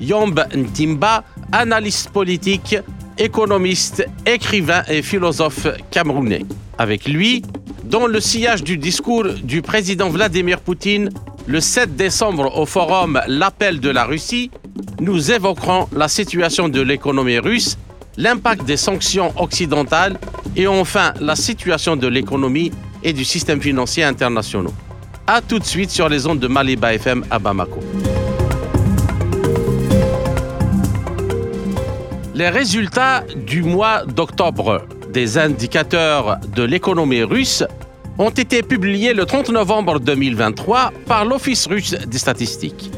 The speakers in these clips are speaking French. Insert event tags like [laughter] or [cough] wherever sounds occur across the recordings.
Yomb Ntimba, analyste politique, économiste, écrivain et philosophe camerounais. Avec lui, dans le sillage du discours du président Vladimir Poutine le 7 décembre au forum L'appel de la Russie, nous évoquerons la situation de l'économie russe, l'impact des sanctions occidentales et enfin la situation de l'économie et du système financier international. A tout de suite sur les ondes de Maliba FM à Bamako. Les résultats du mois d'octobre des indicateurs de l'économie russe ont été publiés le 30 novembre 2023 par l'Office russe des statistiques.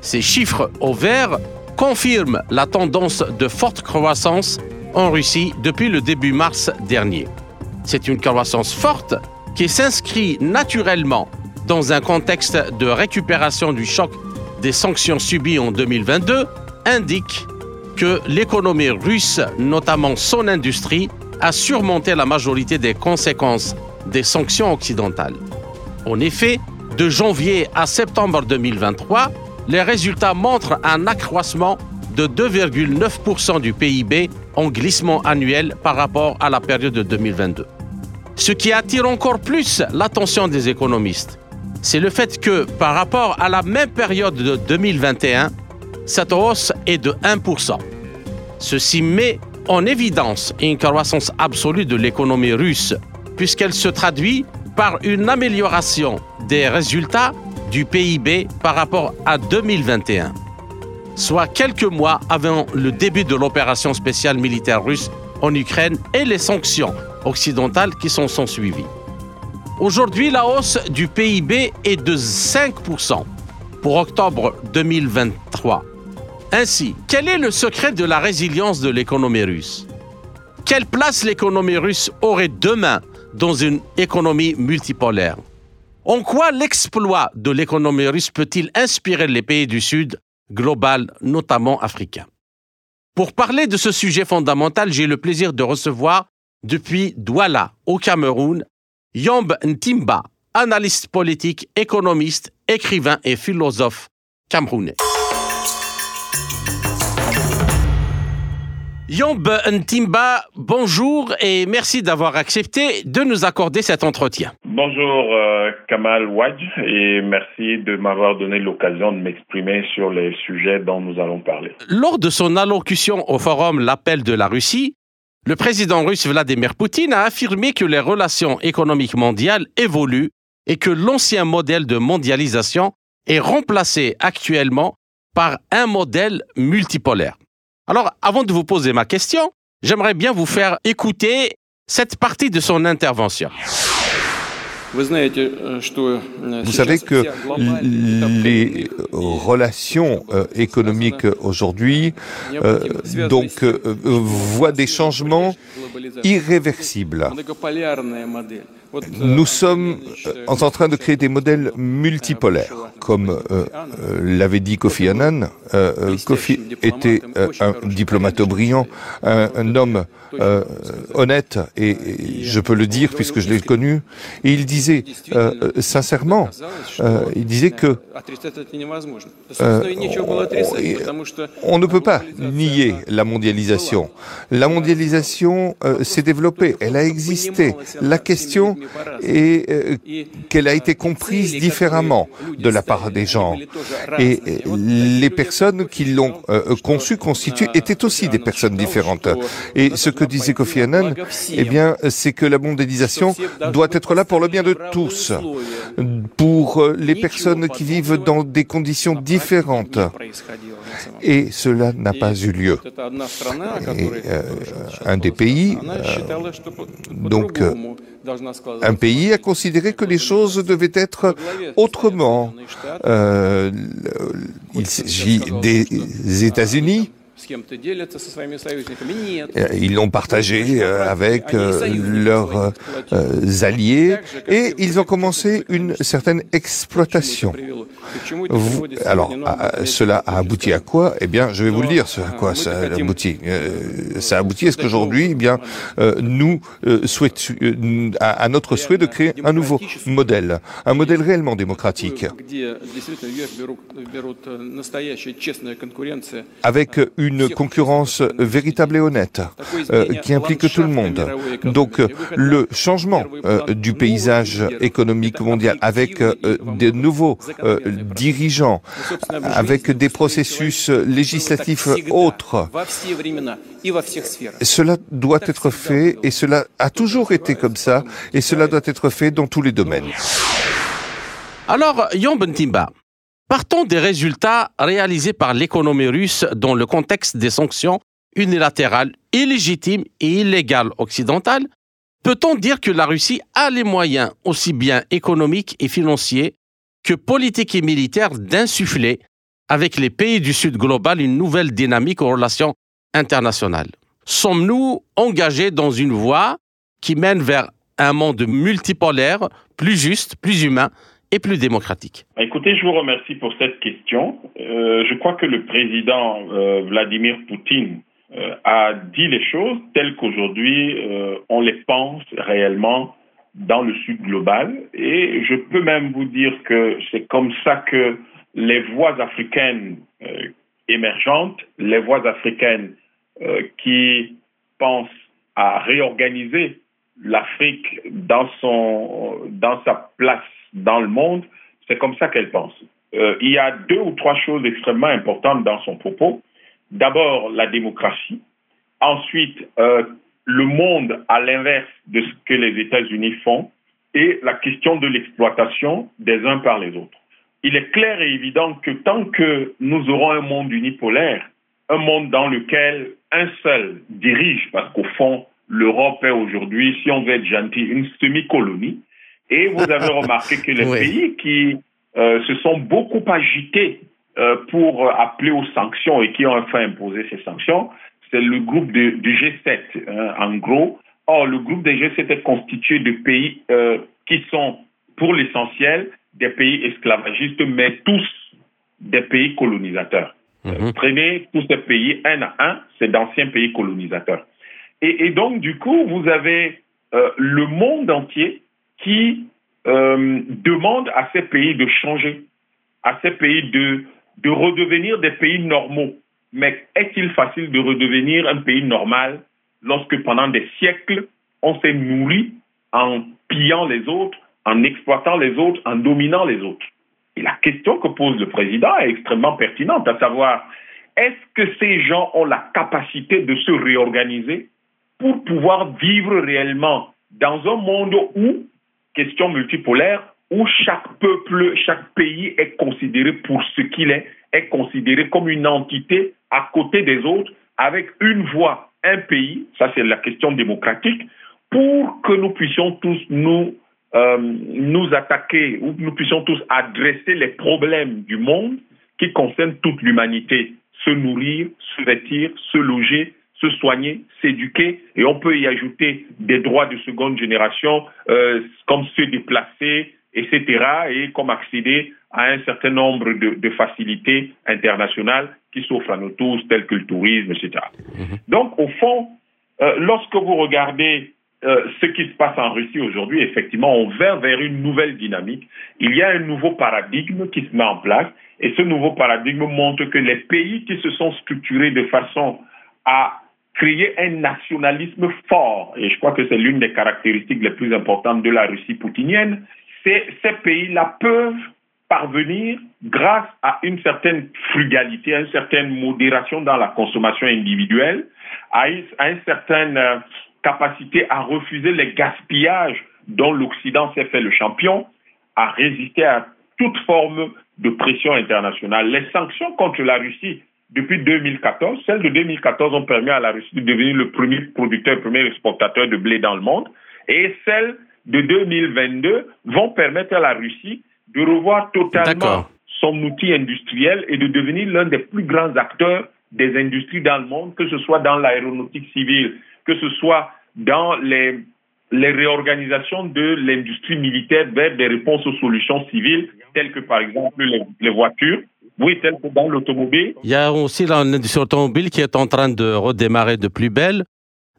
Ces chiffres au vert confirment la tendance de forte croissance en Russie depuis le début mars dernier. C'est une croissance forte qui s'inscrit naturellement dans un contexte de récupération du choc des sanctions subies en 2022, indique que l'économie russe, notamment son industrie, a surmonté la majorité des conséquences des sanctions occidentales. En effet, de janvier à septembre 2023, les résultats montrent un accroissement de 2,9% du PIB en glissement annuel par rapport à la période de 2022. Ce qui attire encore plus l'attention des économistes, c'est le fait que par rapport à la même période de 2021, cette hausse est de 1%. Ceci met en évidence une croissance absolue de l'économie russe, puisqu'elle se traduit par une amélioration des résultats du PIB par rapport à 2021, soit quelques mois avant le début de l'opération spéciale militaire russe en Ukraine et les sanctions occidentales qui sont, sont suivies. Aujourd'hui, la hausse du PIB est de 5% pour octobre 2023. Ainsi, quel est le secret de la résilience de l'économie russe? Quelle place l'économie russe aurait demain dans une économie multipolaire? En quoi l'exploit de l'économie russe peut-il inspirer les pays du Sud, global, notamment africains? Pour parler de ce sujet fondamental, j'ai le plaisir de recevoir depuis Douala, au Cameroun, Yomb Ntimba, analyste politique, économiste, écrivain et philosophe camerounais. Yomb Ntimba, bonjour et merci d'avoir accepté de nous accorder cet entretien. Bonjour euh, Kamal Wadj et merci de m'avoir donné l'occasion de m'exprimer sur les sujets dont nous allons parler. Lors de son allocution au forum L'appel de la Russie, le président russe Vladimir Poutine a affirmé que les relations économiques mondiales évoluent et que l'ancien modèle de mondialisation est remplacé actuellement par un modèle multipolaire. Alors, avant de vous poser ma question, j'aimerais bien vous faire écouter cette partie de son intervention. Vous savez que les relations économiques aujourd'hui donc voient des changements irréversibles. Nous sommes en train de créer des modèles multipolaires. Comme l'avait dit Kofi Annan, Kofi était un diplomate brillant, un, homme honnête, et, je peux le dire puisque je l'ai connu, et il disait sincèrement, il disait que on ne peut pas nier la mondialisation. La mondialisation s'est développée, elle a existé. La question est qu'elle a été comprise différemment de la part des gens. Et les personnes qui l'ont conçue, constituée, étaient aussi des personnes différentes. Et ce que disait Kofi Annan, eh bien, c'est que la mondialisation doit être là pour le bien de tous, pour les personnes qui vivent dans des conditions différentes. Et cela n'a pas eu lieu. Et, un des pays, donc, un pays a considéré que les choses devaient être autrement. Euh, il s'agit des États-Unis Ils l'ont partagé avec leurs alliés. Et ils ont commencé une certaine exploitation. alors, cela a abouti à quoi? Eh bien, je vais vous le dire, ce à quoi ça a abouti. ça a abouti. À ce qu'aujourd'hui, eh bien, nous souhaitons, à notre souhait de créer un nouveau modèle, un modèle réellement démocratique, avec une concurrence véritable et honnête, euh, qui implique tout le monde. Donc le changement euh, du paysage économique mondial, avec euh, de nouveaux dirigeants, avec des processus législatifs autres, cela doit être fait et cela a toujours été comme ça et cela doit être fait dans tous les domaines. Alors, Yon Bentimba, partons des résultats réalisés par l'économie russe dans le contexte des sanctions unilatérales, illégitimes et illégales occidentales. Peut-on dire que la Russie a les moyens, aussi bien économiques et financiers que politiques et militaires, d'insuffler avec les pays du Sud global une nouvelle dynamique aux relations internationales? Sommes-nous engagés dans une voie qui mène vers un monde multipolaire, plus juste, plus humain et plus démocratique Écoutez, je vous remercie pour cette question. Euh, je crois que le président euh, Vladimir Poutine euh, a dit les choses telles qu'aujourd'hui on les pense réellement dans le Sud global. Et je peux même vous dire que c'est comme ça que les voix africaines émergentes, les voix africaines qui pensent à réorganiser l'Afrique dans, son, dans sa place dans le monde, c'est comme ça qu'elle pense. Euh, il y a deux ou trois choses extrêmement importantes dans son propos. D'abord, la démocratie. Ensuite, euh, le monde à l'inverse de ce que les États-Unis font. Et la question de l'exploitation des uns par les autres. Il est clair et évident que tant que nous aurons un monde unipolaire, un monde dans lequel un seul dirige, parce qu'au fond, l'Europe est aujourd'hui, si on veut être gentil, une semi-colonie. Et vous avez remarqué que les [laughs] pays qui euh, se sont beaucoup agités euh, pour appeler aux sanctions et qui ont enfin imposé ces sanctions, c'est le groupe du G7, hein, en gros. Or, le groupe des G7 est constitué de pays euh, qui sont, pour l'essentiel, des pays esclavagistes, mais tous des pays colonisateurs. Mhm. Prenez tous ces pays un à un, c'est d'anciens pays colonisateurs. Et, donc, du coup, vous avez le monde entier qui euh, demande à ces pays de changer, à ces pays de, de redevenir des pays normaux. Mais est-il facile de redevenir un pays normal lorsque pendant des siècles, on s'est nourri en pillant les autres, en exploitant les autres, en dominant les autres? Et la question que pose le président est extrêmement pertinente, à savoir, est-ce que ces gens ont la capacité de se réorganiser pour pouvoir vivre réellement dans un monde où, question multipolaire, où chaque peuple, chaque pays est considéré pour ce qu'il est, est considéré comme une entité à côté des autres, avec une voix, un pays, ça c'est la question démocratique, pour que nous puissions tous nous, euh, nous attaquer, ou nous puissions tous adresser les problèmes du monde qui concernent toute l'humanité, se nourrir, se vêtir, se loger, se soigner, s'éduquer, et on peut y ajouter des droits de seconde génération euh, comme se déplacer, etc., et comme accéder à un certain nombre de, facilités internationales qui s'offrent à nous tous, telles que le tourisme, etc. Mhm. Donc, au fond, euh, lorsque vous regardez euh, ce qui se passe en Russie aujourd'hui, effectivement, on va vers une nouvelle dynamique. Il y a un nouveau paradigme qui se met en place, et ce nouveau paradigme montre que les pays qui se sont structurés de façon à créer un nationalisme fort, et je crois que c'est l'une des caractéristiques les plus importantes de la Russie poutinienne, ces pays-là peuvent parvenir, grâce à une certaine frugalité, à une certaine modération dans la consommation individuelle, à une, certaine euh, capacité à refuser les gaspillages dont l'Occident s'est fait le champion, à résister à toute forme de pression internationale. Les sanctions contre la Russie depuis 2014. Celles de 2014 ont permis à la Russie de devenir le premier producteur, le premier exportateur de blé dans le monde. Et celles de 2022 vont permettre à la Russie de revoir totalement son outil industriel et de devenir l'un des plus grands acteurs des industries dans le monde, que ce soit dans l'aéronautique civile, que ce soit dans les, les réorganisations de l'industrie militaire vers des réponses aux solutions civiles, telles que par exemple les, voitures. Oui, telles que dans l'automobile. Il y a aussi l'industrie automobile qui est en train de redémarrer de plus belle.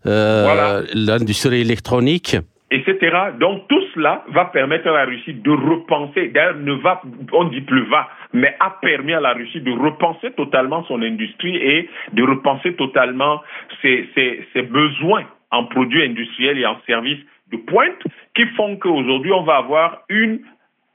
Euh, l'industrie électronique etc. Donc tout cela va permettre à la Russie de repenser, d'ailleurs ne va, on dit plus va, mais a permis à la Russie de repenser totalement son industrie et de repenser totalement ses, ses, ses besoins en produits industriels et en services de pointe qui font qu'aujourd'hui on va avoir une,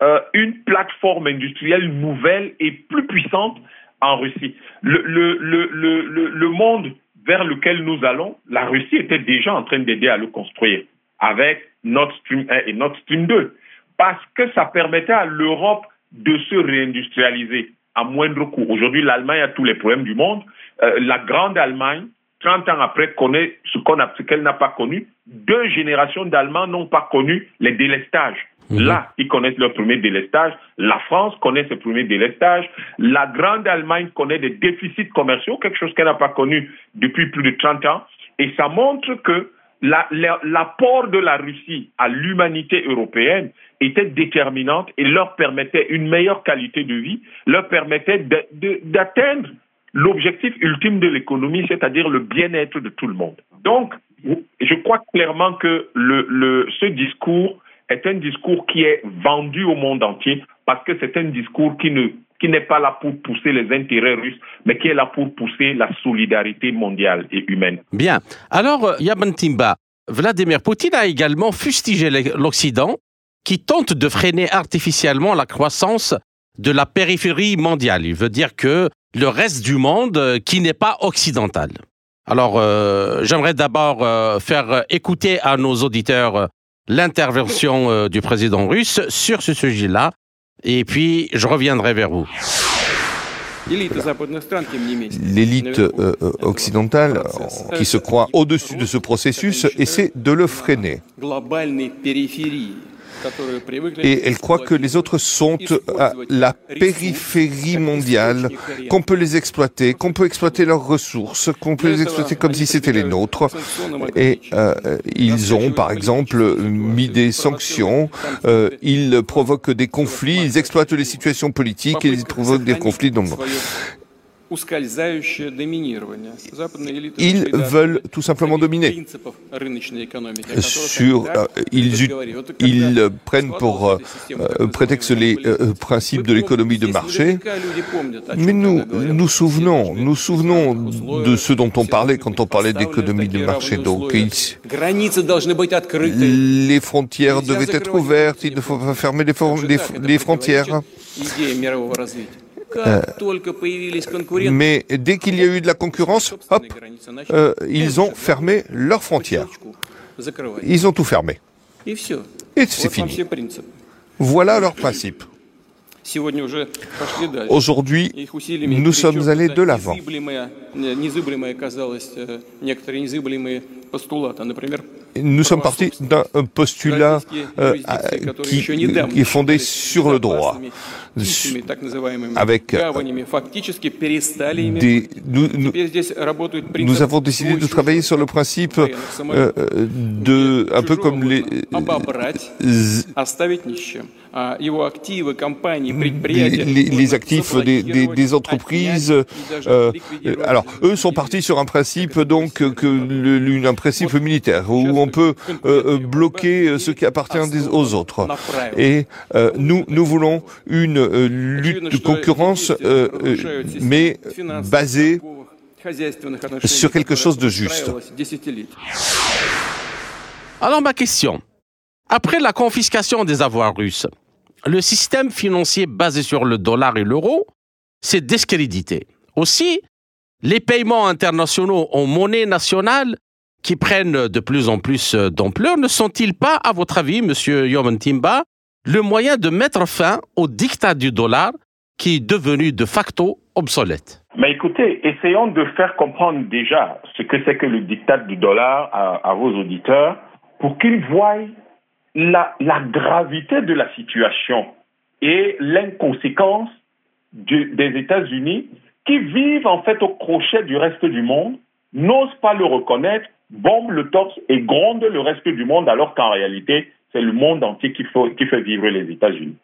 euh, une plateforme industrielle nouvelle et plus puissante en Russie. Le, monde vers lequel nous allons, la Russie était déjà en train d'aider à le construire avec Nord Stream 1 et Nord Stream 2, parce que ça permettait à l'Europe de se réindustrialiser à moindre coût. Aujourd'hui, l'Allemagne a tous les problèmes du monde. Euh, la grande Allemagne, 30 ans après, connaît ce qu'on ce qu'elle n'a pas connu. Deux générations d'Allemands n'ont pas connu les délestages. Mhm. Là, ils connaissent leur premier délestage. La France connaît ses premiers délestages. La grande Allemagne connaît des déficits commerciaux, quelque chose qu'elle n'a pas connu depuis plus de 30 ans. Et ça montre que l'apport de la Russie à l'humanité européenne était déterminante et leur permettait une meilleure qualité de vie, leur permettait d'atteindre l'objectif ultime de l'économie, c'est-à-dire le bien-être de tout le monde. Donc, je crois clairement que ce discours est un discours qui est vendu au monde entier parce que c'est un discours qui ne qui n'est pas là pour pousser les intérêts russes, mais qui est là pour pousser la solidarité mondiale et humaine. Bien. Alors, euh, Yaman Timba, Vladimir Poutine a également fustigé l'Occident qui tente de freiner artificiellement la croissance de la périphérie mondiale. Il veut dire que le reste du monde euh, qui n'est pas occidental. Alors, euh, j'aimerais d'abord faire écouter à nos auditeurs l'intervention du président russe sur ce sujet-là et puis je reviendrai vers vous. L'élite euh, euh, occidentale, qui se croit au-dessus de ce processus, essaie de le freiner. Et elle croit que les autres sont à la périphérie mondiale, qu'on peut les exploiter, qu'on peut exploiter leurs ressources, qu'on peut les exploiter comme si c'était les nôtres. Et euh, ils ont, par exemple, mis des sanctions, euh, ils provoquent des conflits, ils exploitent les situations politiques et ils provoquent des conflits. Ils veulent tout simplement dominer. Sur, euh, ils, ils prennent pour euh, euh, prétexte les principes de l'économie de marché? Mais nous nous souvenons, nous souvenons de ce dont on parlait quand on parlait d'économie de marché. Donc, les frontières devaient être ouvertes, il ne faut pas fermer les frontières. Euh, mais dès qu'il y a eu de la concurrence, hop, euh, ils ont fermé leurs frontières. Ils ont tout fermé. Et c'est fini. Voilà leur principe. Aujourd'hui, nous sommes allés de l'avant. Nous sommes partis d'un postulat euh, qui, est fondé sur le droit, avec des, nous, avons décidé de travailler sur le principe euh, de, un peu comme les, les, actifs des, entreprises. Euh, alors, eux sont partis sur un principe donc que un principe militaire où on peut euh, euh, bloquer ce qui appartient aux autres. Et nous, nous voulons une lutte de concurrence, mais basée sur quelque chose de juste. Alors ma question, après la confiscation des avoirs russes, le système financier basé sur le dollar et l'euro s'est discrédité. Aussi, les paiements internationaux en monnaie nationale qui prennent de plus en plus d'ampleur ne sont-ils pas, à votre avis, Monsieur Timba, le moyen de mettre fin au dictat du dollar qui est devenu de facto obsolète? Mais écoutez, essayons de faire comprendre déjà ce que c'est que le dictat du dollar à vos auditeurs pour qu'ils voient la, gravité de la situation et l'inconséquence des États-Unis qui vivent en fait au crochet du reste du monde, n'osent pas le reconnaître, bombent le torse et grondent le reste du monde, alors qu'en réalité, c'est le monde entier qui, fait vivre les États-Unis.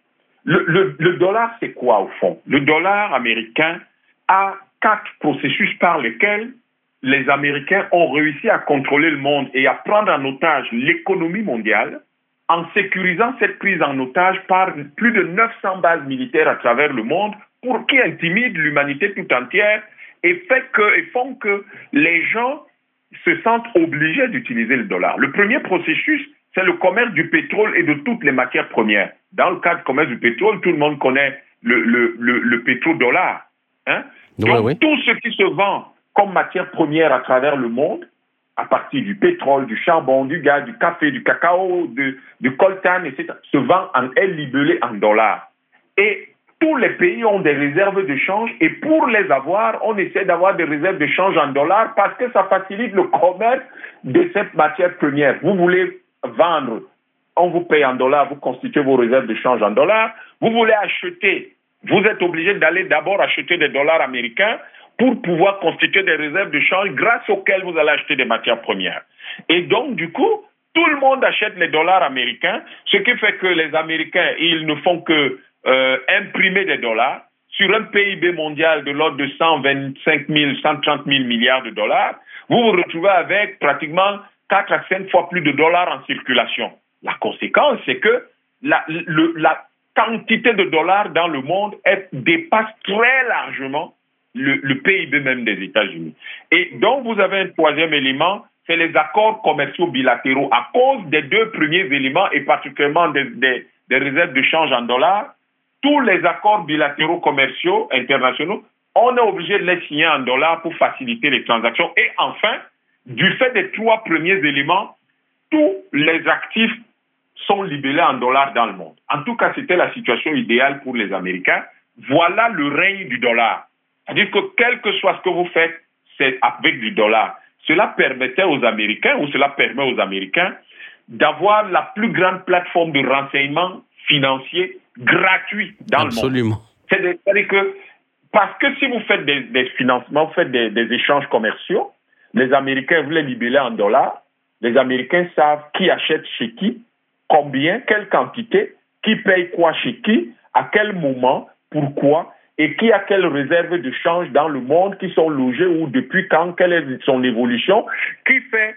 Le, dollar, c'est quoi au fond? Le dollar américain a quatre processus par lesquels les Américains ont réussi à contrôler le monde et à prendre en otage l'économie mondiale en sécurisant cette prise en otage par plus de 900 bases militaires à travers le monde pour qui intimident l'humanité tout entière et, fait que, et font que les gens se sentent obligés d'utiliser le dollar. Le premier processus, c'est le commerce du pétrole et de toutes les matières premières. Dans le cas du commerce du pétrole, tout le monde connaît le, le, le, pétrodollar. Hein? Donc, tout ce qui se vend comme matière première à travers le monde, à partir du pétrole, du charbon, du gaz, du café, du cacao, du coltan, etc., se vend en, est libellé en dollars. Et tous les pays ont des réserves de change et pour les avoir, on essaie d'avoir des réserves de change en dollars parce que ça facilite le commerce de cette matière première. Vous voulez vendre, on vous paye en dollars, vous constituez vos réserves de change en dollars. Vous voulez acheter, vous êtes obligé d'aller d'abord acheter des dollars américains pour pouvoir constituer des réserves de change grâce auxquelles vous allez acheter des matières premières. Et donc, du coup, tout le monde achète les dollars américains, ce qui fait que les Américains, ils ne font que euh, imprimer des dollars sur un PIB mondial de l'ordre de 125 000, 130 000 milliards de dollars, vous vous retrouvez avec pratiquement 4 à 5 fois plus de dollars en circulation. La conséquence, c'est que la, la, quantité de dollars dans le monde dépasse très largement le, PIB même des États-Unis. Et donc, vous avez un troisième élément, c'est les accords commerciaux bilatéraux. À cause des deux premiers éléments, et particulièrement des, des réserves de change en dollars, tous les accords bilatéraux commerciaux internationaux, on est obligé de les signer en dollars pour faciliter les transactions. Et enfin, du fait des trois premiers éléments, tous les actifs sont libellés en dollars dans le monde. En tout cas, c'était la situation idéale pour les Américains. Voilà le règne du dollar. C'est-à-dire que quel que soit ce que vous faites, c'est avec du dollar. Cela permettait aux Américains, ou cela permet aux Américains, d'avoir la plus grande plateforme de renseignement financier gratuit dans le monde. C'est-à-dire que, parce que si vous faites des, financements, vous faites des, échanges commerciaux, les Américains, vous les libellez en dollars, les Américains savent qui achète chez qui, combien, quelle quantité, qui paye quoi chez qui, à quel moment, pourquoi, et qui a quelle réserve de change dans le monde, qui sont logés ou depuis quand, quelle est son évolution, qui fait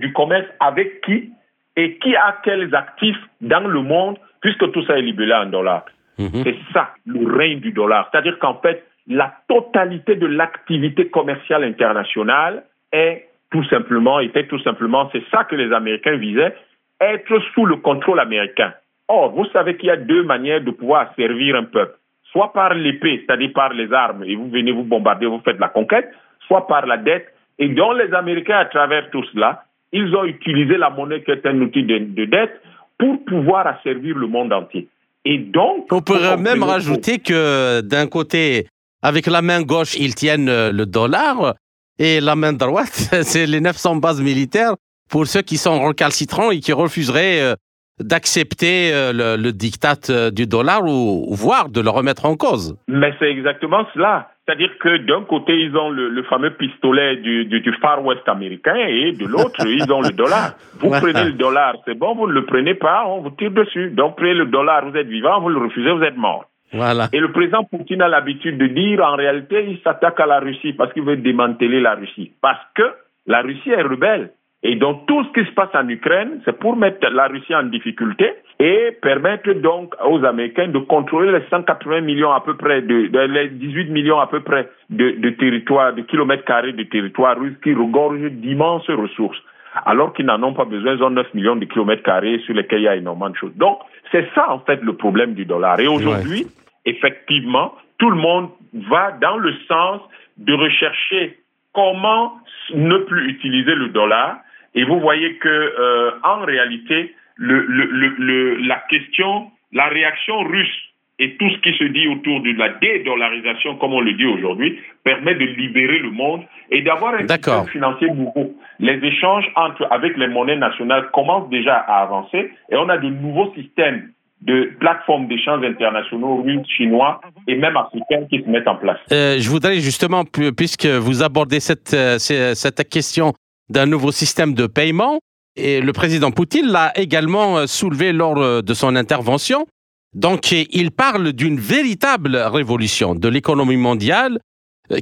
du commerce avec qui, et qui a quels actifs dans le monde puisque tout ça est libellé en dollars. Mhm. C'est ça, le règne du dollar. C'est-à-dire qu'en fait, la totalité de l'activité commerciale internationale est tout simplement, était tout simplement, c'est ça que les Américains visaient, être sous le contrôle américain. Or, vous savez qu'il y a deux manières de pouvoir servir un peuple. Soit par l'épée, c'est-à-dire par les armes, et vous venez vous bombarder, vous faites la conquête, soit par la dette. Et dont les Américains, à travers tout cela, ils ont utilisé la monnaie qui est un outil de dette pour pouvoir asservir le monde entier. Et donc... On pourrait même rajouter que d'un côté, avec la main gauche, ils tiennent euh, le dollar et la main droite, [laughs] c'est les 900 bases militaires pour ceux qui sont recalcitrants et qui refuseraient euh, d'accepter euh, le, le diktat du dollar ou, voire de le remettre en cause. Mais c'est exactement cela. C'est-à-dire que d'un côté, ils ont le, fameux pistolet du, du, Far West américain et de l'autre, [laughs] ils ont le dollar. Vous prenez le dollar, c'est bon, vous ne le prenez pas, on vous tire dessus. Donc, prenez le dollar, vous êtes vivant, vous le refusez, vous êtes mort. Voilà. Et le président Poutine a l'habitude de dire, en réalité, il s'attaque à la Russie parce qu'il veut démanteler la Russie. Parce que la Russie est rebelle. Et donc tout ce qui se passe en Ukraine, c'est pour mettre la Russie en difficulté et permettre donc aux Américains de contrôler les 180 millions à peu près, de, les 18 millions à peu près de, de territoires, de kilomètres carrés de territoire russe qui regorgent d'immenses ressources. Alors qu'ils n'en ont pas besoin, ils ont 9 millions de kilomètres carrés sur lesquels il y a énormément de choses. Donc, c'est ça en fait le problème du dollar. Et aujourd'hui, effectivement, tout le monde va dans le sens de rechercher comment ne plus utiliser le dollar et vous voyez que euh, en réalité, le, le, le, la question, la réaction russe et tout ce qui se dit autour de la dédollarisation, comme on le dit aujourd'hui, permet de libérer le monde et d'avoir un système financier nouveau. Les échanges entre, avec les monnaies nationales commencent déjà à avancer et on a de nouveaux systèmes de plateformes d'échanges internationaux russes, chinois et même africains qui se mettent en place. Euh, je voudrais justement, puisque vous abordez cette, euh, cette question d'un nouveau système de paiement, et le président Poutine l'a également euh, soulevé lors de son intervention, donc il parle d'une véritable révolution de l'économie mondiale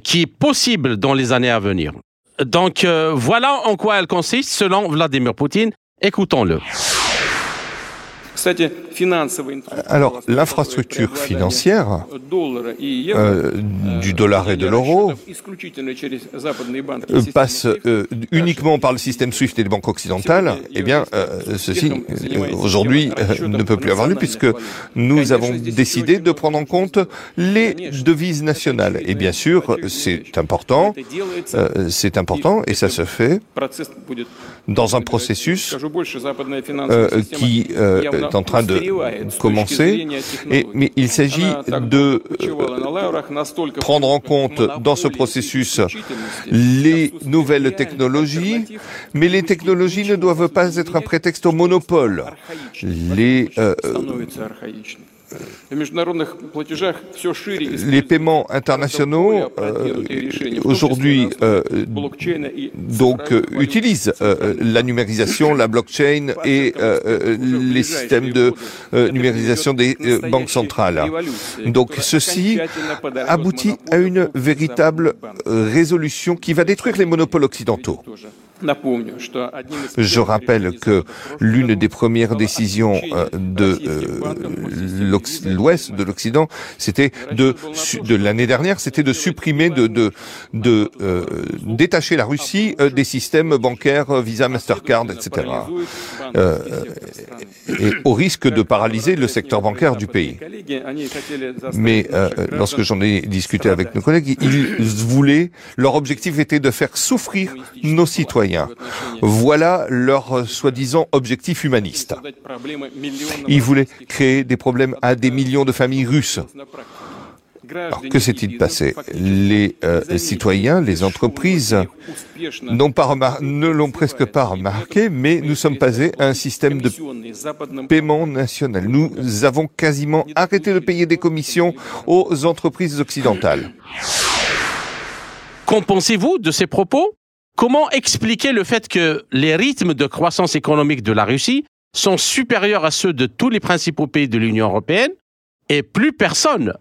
qui est possible dans les années à venir. Donc voilà en quoi elle consiste selon Vladimir Poutine. Écoutons-le. Alors, l'infrastructure financière euh, du dollar et de l'euro euh, passe euh, uniquement par le système SWIFT et les banques occidentales. Eh bien, ceci, aujourd'hui, ne peut plus avoir lieu puisque nous avons décidé de prendre en compte les devises nationales. Et bien sûr, c'est important, c'est important, et ça se fait dans un processus qui est en train de commencer, et, mais il s'agit de euh, prendre en compte dans ce processus les nouvelles technologies, mais les technologies ne doivent pas être un prétexte au monopole. Les, euh, les paiements internationaux euh, aujourd'hui euh, donc euh, utilisent la numérisation, la blockchain et les systèmes de numérisation des banques centrales. Donc ceci aboutit à une véritable résolution qui va détruire les monopoles occidentaux. Je rappelle que l'une des premières décisions euh, de euh, l'Ouest, de l'Occident, c'était de, de l'année dernière, c'était de supprimer, de, de, de euh, détacher la Russie des systèmes bancaires Visa, Mastercard, etc. et au risque de paralyser le secteur bancaire du pays. Mais lorsque j'en ai discuté avec nos collègues, ils voulaient, leur objectif était de faire souffrir nos citoyens voilà leur soi-disant objectif humaniste. Ils voulaient créer des problèmes à des millions de familles russes. Alors, que s'est-il passé? Les euh, citoyens, les entreprises ne l'ont presque pas remarqué, mais nous sommes passés à un système de paiement national. Nous avons quasiment arrêté de payer des commissions aux entreprises occidentales. Qu'en pensez-vous de ces propos? Comment expliquer le fait que les rythmes de croissance économique de la Russie sont supérieurs à ceux de tous les principaux pays de l'Union européenne et plus personne,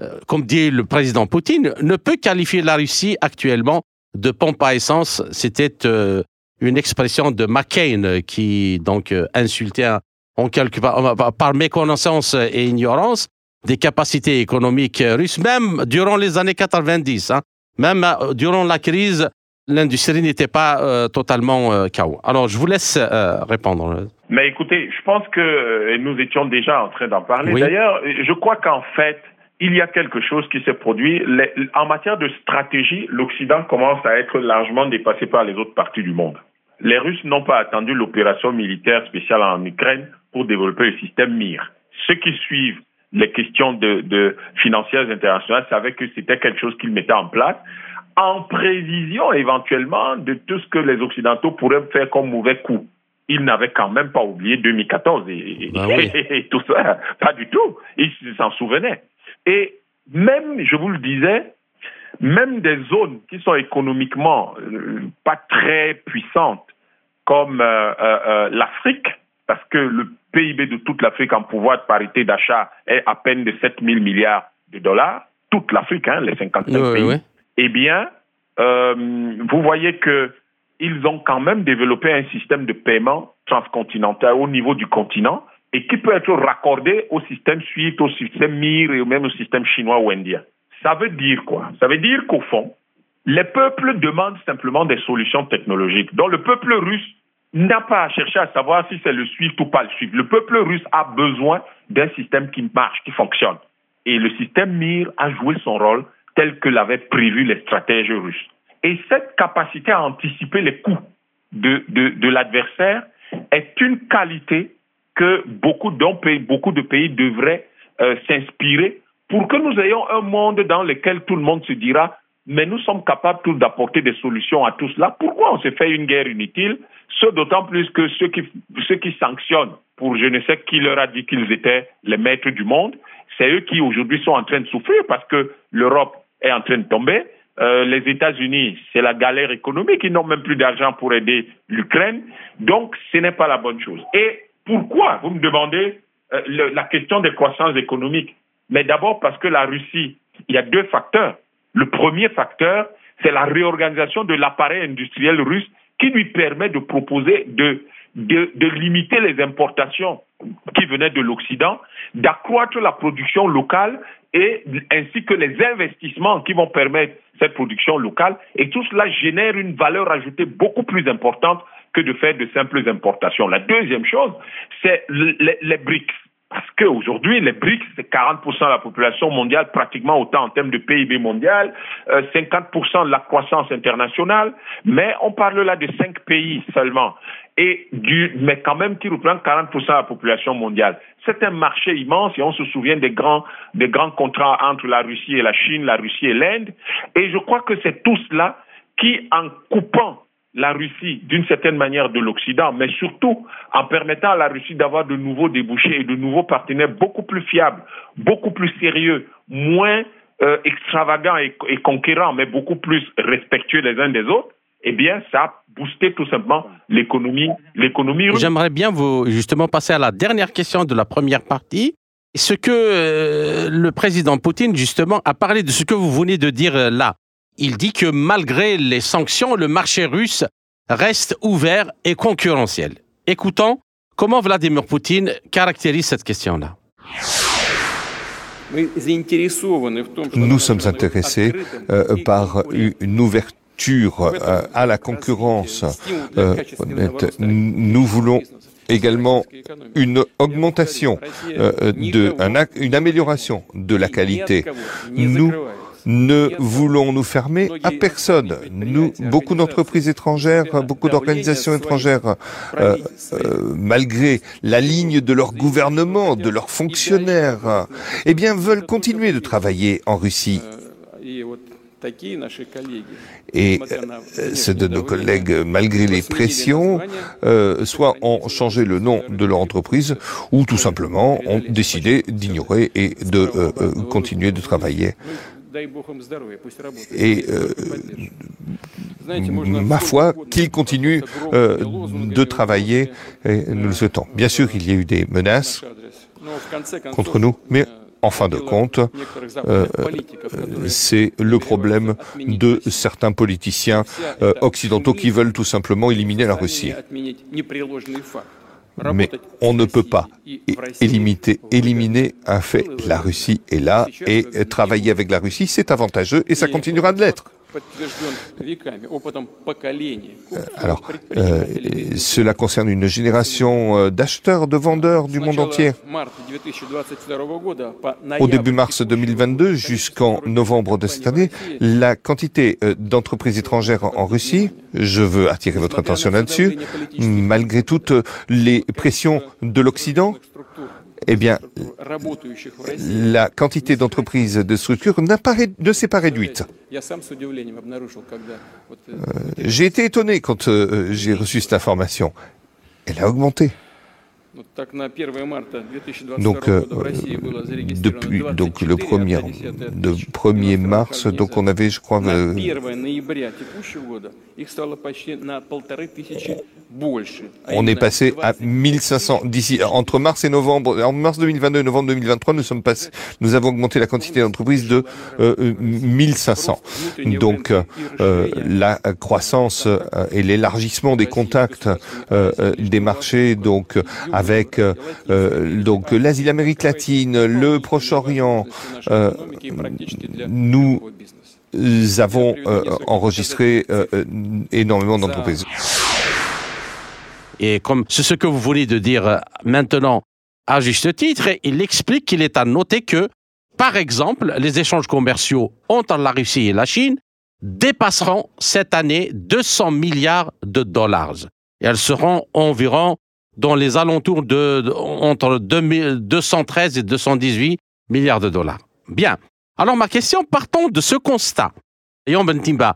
euh, comme dit le président Poutine, ne peut qualifier la Russie actuellement de pompe à essence. C'était euh, une expression de McCain qui donc euh, insultait en quelque part, par méconnaissance et ignorance des capacités économiques russes, même durant les années 90, hein. même durant la crise l'industrie n'était pas euh, totalement euh, chaos. Alors, je vous laisse euh, répondre. Mais écoutez, je pense que nous étions déjà en train d'en parler. D'ailleurs, je crois qu'en fait, il y a quelque chose qui s'est produit. en matière de stratégie, l'Occident commence à être largement dépassé par les autres parties du monde. Les Russes n'ont pas attendu l'opération militaire spéciale en Ukraine pour développer le système MIR. Ceux qui suivent les questions de, de financières internationales savaient que c'était quelque chose qu'ils mettaient en place en prévision éventuellement de tout ce que les Occidentaux pourraient faire comme mauvais coup. Ils n'avaient quand même pas oublié 2014 bah et, tout ça, pas du tout. Ils s'en souvenaient. Et même, je vous le disais, même des zones qui sont économiquement euh, pas très puissantes, comme euh, euh, l'Afrique, parce que le PIB de toute l'Afrique en pouvoir de parité d'achat est à peine de 7 000 milliards de dollars, toute l'Afrique, hein, les 55 pays, eh bien, euh, vous voyez que ils ont quand même développé un système de paiement transcontinental au niveau du continent et qui peut être raccordé au système suite, au système MIR et même au système chinois ou indien. Ça veut dire quoi? Ça veut dire qu'au fond, les peuples demandent simplement des solutions technologiques. Donc le peuple russe n'a pas à chercher à savoir si c'est le SWIFT ou pas le SWIFT. Le peuple russe a besoin d'un système qui marche, qui fonctionne. Et le système MIR a joué son rôle tel que l'avaient prévu les stratèges russes. Et cette capacité à anticiper les coûts de, de, l'adversaire est une qualité que beaucoup, beaucoup de pays devraient euh, s'inspirer pour que nous ayons un monde dans lequel tout le monde se dira mais nous sommes capables tous d'apporter des solutions à tout cela. Pourquoi on s'est fait une guerre inutile? Ce d'autant plus que ceux qui, ceux qui sanctionnent pour je ne sais qui leur a dit qu'ils étaient les maîtres du monde, c'est eux qui aujourd'hui sont en train de souffrir parce que l'Europe est en train de tomber. Euh, les États-Unis, c'est la galère économique, ils n'ont même plus d'argent pour aider l'Ukraine. Donc, ce n'est pas la bonne chose. Et pourquoi Vous me demandez euh, la question des croissances économiques? Mais d'abord parce que la Russie, il y a deux facteurs. Le premier facteur, c'est la réorganisation de l'appareil industriel russe qui lui permet de proposer de, de, de limiter les importations qui venaient de l'Occident, d'accroître la production locale et ainsi que les investissements qui vont permettre cette production locale. Et tout cela génère une valeur ajoutée beaucoup plus importante que de faire de simples importations. La deuxième chose, c'est les, les BRICS. Parce qu'aujourd'hui, les BRICS, c'est 40% de la population mondiale, pratiquement autant en termes de PIB mondial, 50% euh, de la croissance internationale, mais on parle là de cinq pays seulement, et du, mais quand même qui représentent 40% de la population mondiale. C'est un marché immense et on se souvient des grands, des grands contrats entre la Russie et la Chine, la Russie et l'Inde, et je crois que c'est tout cela qui, en coupant la Russie d'une certaine manière de l'Occident, mais surtout en permettant à la Russie d'avoir de nouveaux débouchés et de nouveaux partenaires beaucoup plus fiables, beaucoup plus sérieux, moins euh, extravagants et, conquérants, mais beaucoup plus respectueux les uns des autres, eh bien, ça a boosté tout simplement l'économie, l'économie russe. J'aimerais bien vous justement passer à la dernière question de la première partie. Ce que euh, le président Poutine justement a parlé de ce que vous venez de dire euh, là il dit que malgré les sanctions, le marché russe reste ouvert et concurrentiel. Écoutons comment Vladimir Poutine caractérise cette question-là. Nous sommes intéressés euh, par une ouverture euh, à la concurrence euh, Nous voulons également une augmentation, de, une amélioration de la qualité. Nous ne voulons nous fermer à personne. Nous, beaucoup d'entreprises étrangères, beaucoup d'organisations étrangères, euh, euh, malgré la ligne de leur gouvernement, de leurs fonctionnaires, eh bien, veulent continuer de travailler en Russie. Et euh, ceux de nos collègues, malgré les pressions, soit ont changé le nom de leur entreprise, ou tout simplement ont décidé d'ignorer et de continuer de travailler et euh, ma foi, qu'il continue euh, de travailler, et nous le souhaitons. Bien sûr, il y a eu des menaces contre nous, mais en fin de compte, euh, c'est le problème de certains politiciens occidentaux qui veulent tout simplement éliminer la Russie. Mais on ne peut pas éliminer, éliminer un fait. La Russie est là et travailler avec la Russie, c'est avantageux et ça continuera de l'être. Euh, alors, euh, cela concerne une génération euh, d'acheteurs, de vendeurs du monde entier. Au début mars 2022 jusqu'en novembre de cette année, la quantité d'entreprises étrangères en Russie, je veux attirer votre attention là-dessus, malgré toutes les pressions de l'Occident, eh bien, la quantité d'entreprises de structures ne s'est pas réduite. Euh, j'ai été étonné quand euh, j'ai reçu cette information. Elle a augmenté. Donc, euh, depuis donc le 1er, de 1er mars, donc on avait, je crois, euh, on est passé à 1500 d'ici entre mars et novembre, en mars 2022 et novembre 2023, nous sommes passés, nous avons augmenté la quantité d'entreprises de euh, 1500. Donc euh, la croissance et l'élargissement des contacts des marchés, donc avec euh, donc l'Asie, l'Amérique latine, le Proche-Orient. Euh, nous avons euh, enregistré énormément d'entreprises. Et comme c'est ce que vous voulez de dire maintenant à juste titre, il explique qu'il est à noter que, par exemple, les échanges commerciaux entre la Russie et la Chine dépasseront cette année 200 milliards de dollars. Et elles seront environ dans les alentours de, entre 213 et 218 milliards de dollars. Bien. Alors ma question, partons de ce constat. Yomben Timba,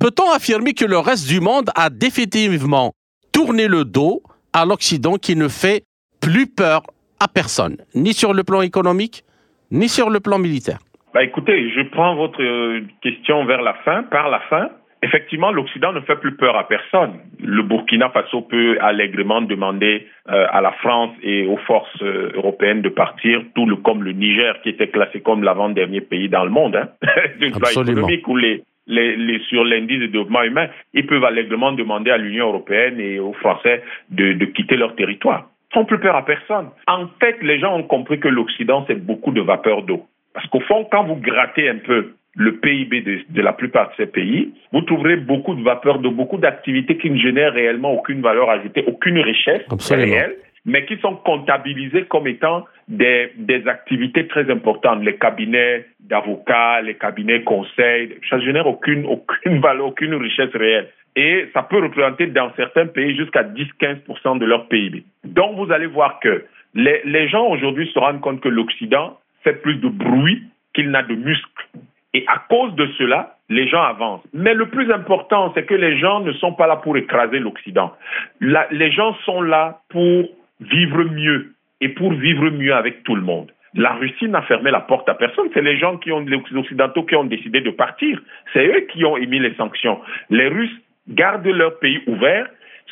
peut-on affirmer que le reste du monde a définitivement tourné le dos à l'Occident qui ne fait plus peur à personne, ni sur le plan économique, ni sur le plan militaire? Bah écoutez, je prends votre euh, question vers la fin, par la fin. Effectivement, l'Occident ne fait plus peur à personne. Le Burkina Faso peut allègrement demander euh, à la France et aux forces euh, européennes de partir, tout le, comme le Niger, qui était classé comme l'avant-dernier pays dans le monde, hein, [laughs] d'une économique ou les, les, les, sur l'indice de développement humain, ils peuvent allègrement demander à l'Union européenne et aux Français de, de quitter leur territoire. Ils font plus peur à personne. En fait, les gens ont compris que l'Occident, c'est beaucoup de vapeur d'eau. Parce qu'au fond, quand vous grattez un peu le PIB de, la plupart de ces pays, vous trouverez beaucoup de vapeur, de beaucoup d'activités qui ne génèrent réellement aucune valeur ajoutée, aucune richesse réelle, mais qui sont comptabilisées comme étant des, des activités très importantes. Les cabinets d'avocats, les cabinets conseils, ça ne génère aucune, aucune valeur, aucune richesse réelle. Et ça peut représenter dans certains pays jusqu'à 10-15% de leur PIB. Donc vous allez voir que les, les gens aujourd'hui se rendent compte que l'Occident fait plus de bruit qu'il n'a de muscles. Et à cause de cela, les gens avancent. Mais le plus important, c'est que les gens ne sont pas là pour écraser l'Occident. les gens sont là pour vivre mieux et pour vivre mieux avec tout le monde. La Russie n'a fermé la porte à personne. C'est les gens qui ont, les Occidentaux qui ont décidé de partir. C'est eux qui ont émis les sanctions. Les Russes gardent leur pays ouvert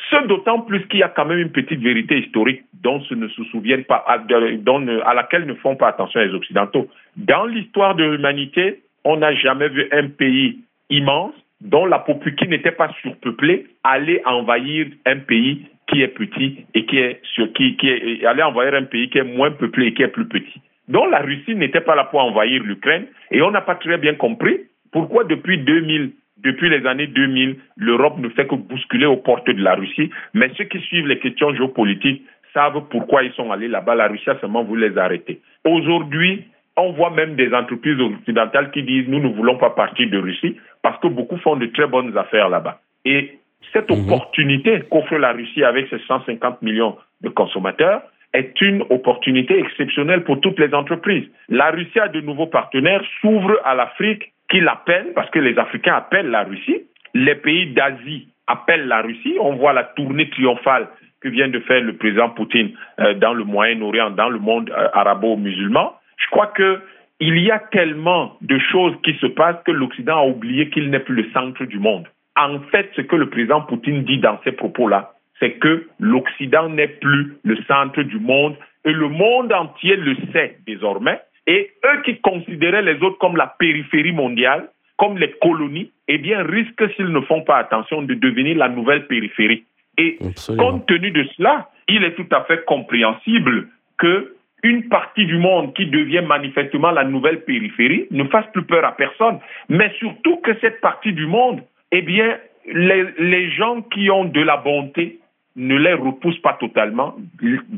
ce d'autant plus qu'il y a quand même une petite vérité historique dont ils ne se souviennent pas, à, à laquelle ne font pas attention les Occidentaux. Dans l'histoire de l'humanité, on n'a jamais vu un pays immense dont la population n'était pas surpeuplée aller envahir un pays qui est petit et qui est sur qui, qui est aller envahir un pays qui est moins peuplé et qui est plus petit. Donc la Russie n'était pas là pour envahir l'Ukraine et on n'a pas très bien compris pourquoi depuis 2000 depuis les années 2000, l'Europe ne fait que bousculer aux portes de la Russie. Mais ceux qui suivent les questions géopolitiques savent pourquoi ils sont allés là-bas. La Russie a seulement voulu les arrêter. Aujourd'hui, on voit même des entreprises occidentales qui disent nous ne voulons pas partir de Russie parce que beaucoup font de très bonnes affaires là-bas. Et cette mhm. opportunité qu'offre la Russie avec ses 150 millions de consommateurs est une opportunité exceptionnelle pour toutes les entreprises. La Russie a de nouveaux partenaires, s'ouvre à l'Afrique, qui l'appellent, parce que les Africains appellent la Russie, les pays d'Asie appellent la Russie. On voit la tournée triomphale que vient de faire le président Poutine euh, dans le Moyen-Orient, dans le monde euh, arabo-musulman. Je crois que il y a tellement de choses qui se passent que l'Occident a oublié qu'il n'est plus le centre du monde. En fait, ce que le président Poutine dit dans ses propos-là, c'est que l'Occident n'est plus le centre du monde et le monde entier le sait désormais. Et eux qui considéraient les autres comme la périphérie mondiale, comme les colonies, eh bien, risquent, s'ils ne font pas attention, de devenir la nouvelle périphérie. Et compte tenu de cela, il est tout à fait compréhensible que une partie du monde qui devient manifestement la nouvelle périphérie ne fasse plus peur à personne, mais surtout que cette partie du monde, eh bien, les, les gens qui ont de la bonté ne les repoussent pas totalement,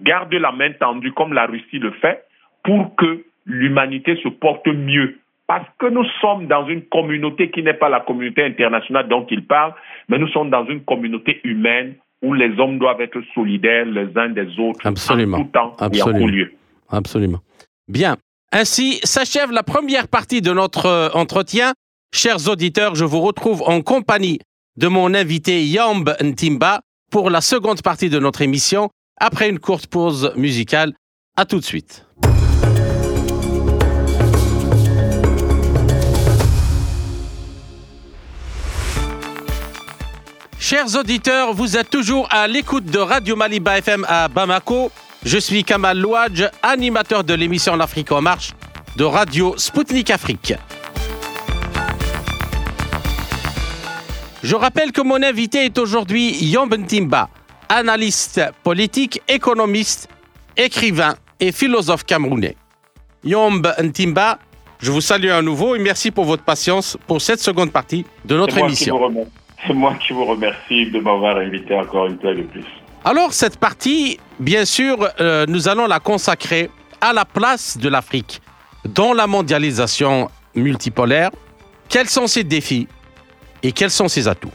gardent la main tendue comme la Russie le fait, pour que l'humanité se porte mieux. Parce que nous sommes dans une communauté qui n'est pas la communauté internationale dont il parle, mais nous sommes dans une communauté humaine où les hommes doivent être solidaires les uns des autres Absolument. en tout temps Absolument. et en tout lieu. Absolument. Bien. Ainsi s'achève la première partie de notre euh, entretien. Chers auditeurs, je vous retrouve en compagnie de mon invité Yamb Ntimba pour la seconde partie de notre émission après une courte pause musicale. À tout de suite. Chers auditeurs, vous êtes toujours à l'écoute de Radio Maliba FM à Bamako. Je suis Kamal Louadj, animateur de l'émission L'Afrique en marche de Radio Sputnik Afrique. Je rappelle que mon invité est aujourd'hui Yomb Timba, analyste politique, économiste, écrivain et philosophe camerounais. Yomb Ntimba, je vous salue à nouveau et merci pour votre patience pour cette seconde partie de notre émission. [laughs] C'est moi qui vous remercie de m'avoir invité encore une fois de plus. Alors, cette partie, bien sûr, euh, nous allons la consacrer à la place de l'Afrique dans la mondialisation multipolaire. Quels sont ses défis et quels sont ses atouts?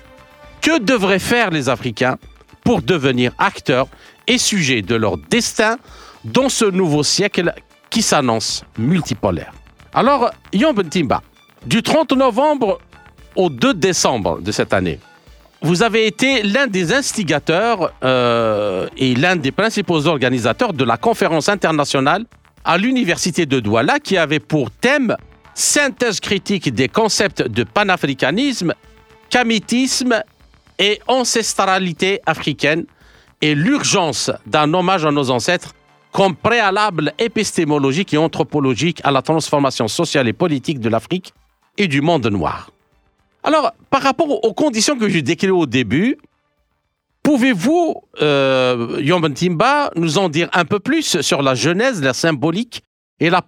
Que devraient faire les Africains pour devenir acteurs et sujets de leur destin dans ce nouveau siècle qui s'annonce multipolaire? Alors, Yom Timba, du 30 novembre au 2 décembre de cette année. Vous avez été l'un des instigateurs euh, et l'un des principaux organisateurs de la conférence internationale à l'université de Douala qui avait pour thème synthèse critique des concepts de panafricanisme, camitisme et ancestralité africaine et l'urgence d'un hommage à nos ancêtres comme préalable épistémologique et anthropologique à la transformation sociale et politique de l'Afrique et du monde noir. Alors, par rapport aux conditions que j'ai décrites au début, pouvez-vous, euh, Timba, nous en dire un peu plus sur la genèse, la symbolique et la,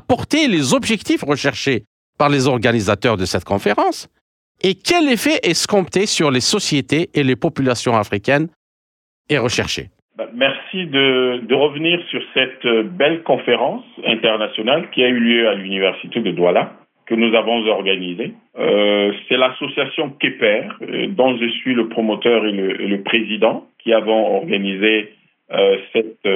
portée et les objectifs recherchés par les organisateurs de cette conférence? Et quel effet escompté sur les sociétés et les populations africaines est recherché? Bah, Merci de, de, revenir sur cette euh, belle conférence internationale qui a eu lieu à l'université de Douala que nous avons organisée. Euh, c'est l'association Keper, euh, dont je suis le promoteur et le, président, qui avons organisé euh, cette,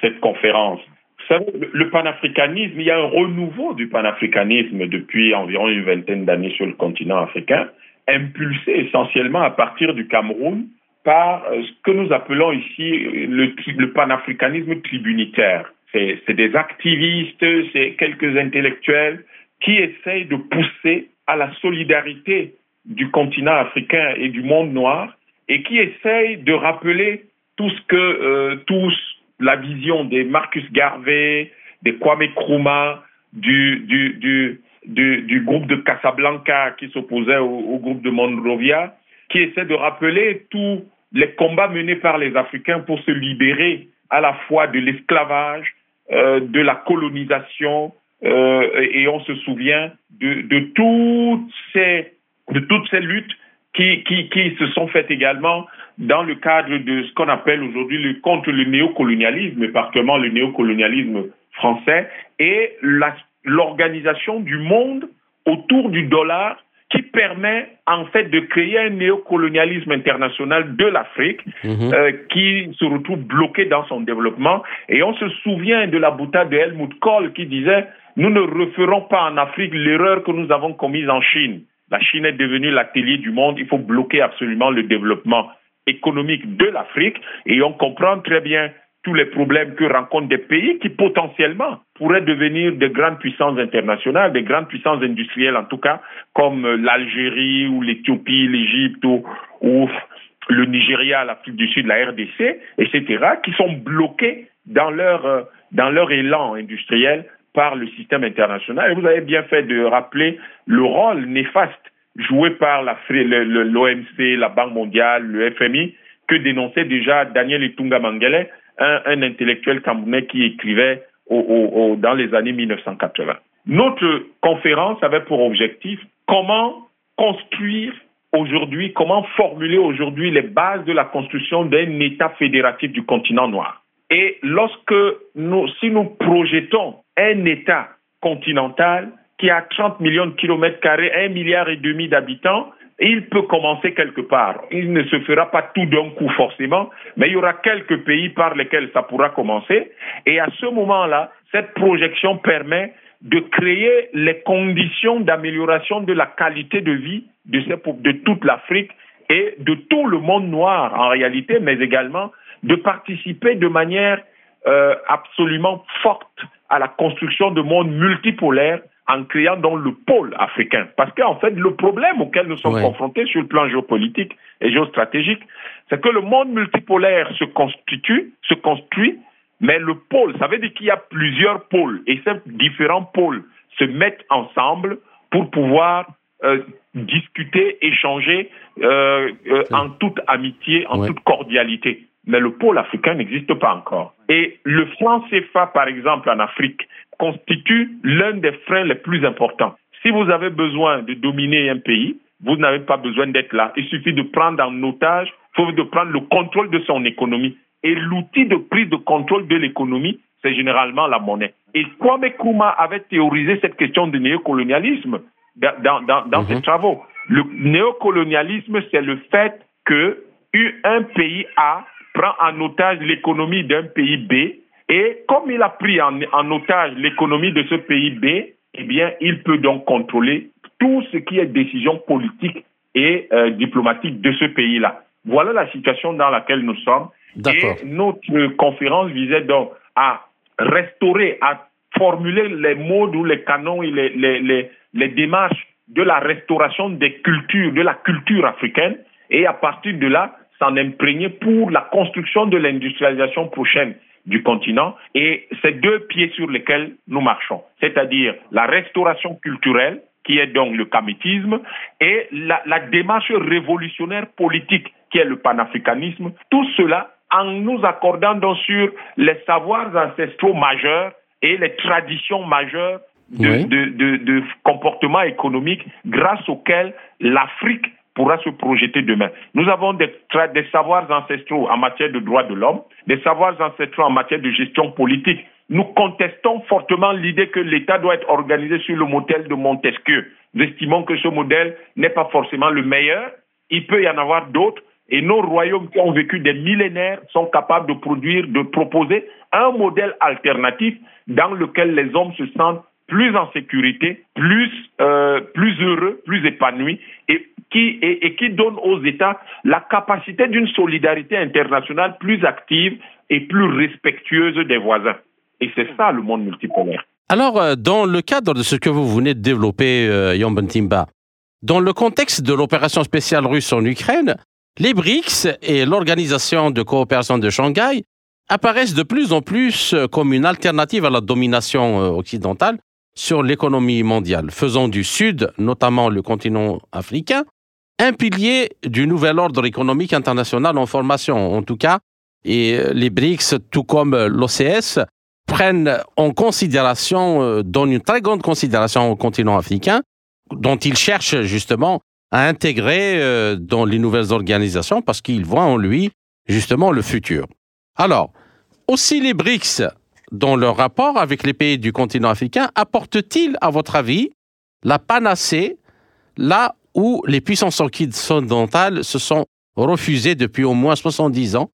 cette conférence. Vous savez, le panafricanisme, il y a un renouveau du panafricanisme depuis environ une vingtaine d'années sur le continent africain, impulsé essentiellement à partir du Cameroun par ce que nous appelons ici le, le panafricanisme tribunitaire. C'est des activistes, c'est quelques intellectuels qui essayent de pousser à la solidarité du continent africain et du monde noir et qui essayent de rappeler tout ce que euh, tous la vision des Marcus Garvey, des Kwame Nkrumah, du, du, du, du, groupe de Casablanca qui s'opposait au, au, groupe de Monrovia, qui essaie de rappeler tous les combats menés par les Africains pour se libérer à la fois de l'esclavage, euh, de la colonisation, euh, et on se souvient de, toutes ces, luttes qui, se sont faites également dans le cadre de ce qu'on appelle aujourd'hui le, contre le néocolonialisme, particulièrement le néocolonialisme français, et l'organisation du monde autour du dollar qui permet en fait de créer un néocolonialisme international de l'Afrique mmh. euh, qui se retrouve bloqué dans son développement. Et on se souvient de la boutade de Helmut Kohl qui disait nous ne referons pas en Afrique l'erreur que nous avons commise en Chine. La Chine est devenue l'atelier du monde. Il faut bloquer absolument le développement économique de l'Afrique. Et on comprend très bien tous les problèmes que rencontrent des pays qui potentiellement pourraient devenir de grandes puissances internationales, des grandes puissances industrielles en tout cas, comme l'Algérie ou l'Éthiopie, l'Égypte ou, le Nigeria, l'Afrique du Sud, la RDC, etc., qui sont bloqués dans leur, dans leur élan industriel par le système international. Et vous avez bien fait de rappeler le rôle néfaste joué par l'OMC, la Banque mondiale, le FMI, que dénonçait déjà Daniel Itunga Mangele, un, intellectuel camerounais qui écrivait dans les années 1980. Notre conférence avait pour objectif comment construire aujourd'hui, comment formuler aujourd'hui les bases de la construction d'un État fédératif du continent noir. Et lorsque nous, si nous projetons un État continental qui a 30 millions de kilomètres carrés, un milliard et demi d'habitants, il peut commencer quelque part. Il ne se fera pas tout d'un coup forcément, mais il y aura quelques pays par lesquels ça pourra commencer. Et à ce moment-là, cette projection permet de créer les conditions d'amélioration de la qualité de vie de, de toute l'Afrique et de tout le monde noir en réalité, mais également de participer de manière euh, absolument forte à la construction de monde multipolaire en créant donc le pôle africain. Parce qu'en fait, le problème auquel nous sommes ouais. confrontés sur le plan géopolitique et géostratégique, c'est que le monde multipolaire se constitue, se construit, mais le pôle, ça veut dire qu'il y a plusieurs pôles et ces différents pôles se mettent ensemble pour pouvoir euh, discuter, échanger euh, euh, en toute amitié, en ouais. toute cordialité mais le pôle africain n'existe pas encore. Et le franc CFA, par exemple, en Afrique, constitue l'un des freins les plus importants. Si vous avez besoin de dominer un pays, vous n'avez pas besoin d'être là. Il suffit de prendre en otage, il faut de prendre le contrôle de son économie. Et l'outil de prise de contrôle de l'économie, c'est généralement la monnaie. Et Kwame Nkrumah avait théorisé cette question du néocolonialisme dans, dans, dans mm -hmm. ses travaux. Le néocolonialisme, c'est le fait que un pays A prend en otage l'économie d'un pays B et comme il a pris en, en otage l'économie de ce pays B, eh bien, il peut donc contrôler tout ce qui est décision politique et euh, diplomatique de ce pays-là. Voilà la situation dans laquelle nous sommes. Et notre conférence visait donc à restaurer, à formuler les modes ou les canons et les, les, les, démarches de la restauration des cultures, de la culture africaine, et à partir de là, s'en imprégner pour la construction de l'industrialisation prochaine du continent. Et c'est deux pieds sur lesquels nous marchons, c'est-à-dire la restauration culturelle, qui est donc le kamétisme, et la, la démarche révolutionnaire politique, qui est le panafricanisme. Tout cela en nous accordant donc sur les savoirs ancestraux majeurs et les traditions majeures de, de, de, comportement économique grâce auxquels l'Afrique pourra se projeter demain. Nous avons des, des savoirs ancestraux en matière de droits de l'homme, des savoirs ancestraux en matière de gestion politique. Nous contestons fortement l'idée que l'État doit être organisé sur le modèle de Montesquieu. Nous estimons que ce modèle n'est pas forcément le meilleur. Il peut y en avoir d'autres, et nos royaumes qui ont vécu des millénaires sont capables de produire, de proposer un modèle alternatif dans lequel les hommes se sentent plus en sécurité, plus, euh, plus heureux, plus épanouis, et qui, et, qui donne aux États la capacité d'une solidarité internationale plus active et plus respectueuse des voisins. Et c'est ça le monde multipolaire. Alors, euh, dans le cadre de ce que vous venez de développer, euh, Timba, dans le contexte de l'opération spéciale russe en Ukraine, les BRICS et l'Organisation de coopération de Shanghai apparaissent de plus en plus comme une alternative à la domination euh, occidentale sur l'économie mondiale, faisant du Sud, notamment le continent africain, un pilier du nouvel ordre économique international en formation. En tout cas, et euh, les BRICS, tout comme l'OCS, prennent en considération, euh, donnent une très grande considération au continent africain, dont ils cherchent justement à intégrer euh, dans les nouvelles organisations parce qu'ils voient en lui justement le futur. Alors, aussi les BRICS, dans leur rapport avec les pays du continent africain, apportent-ils, à votre avis, la panacée là où les puissances occidentales se sont refusées depuis au moins 70 ans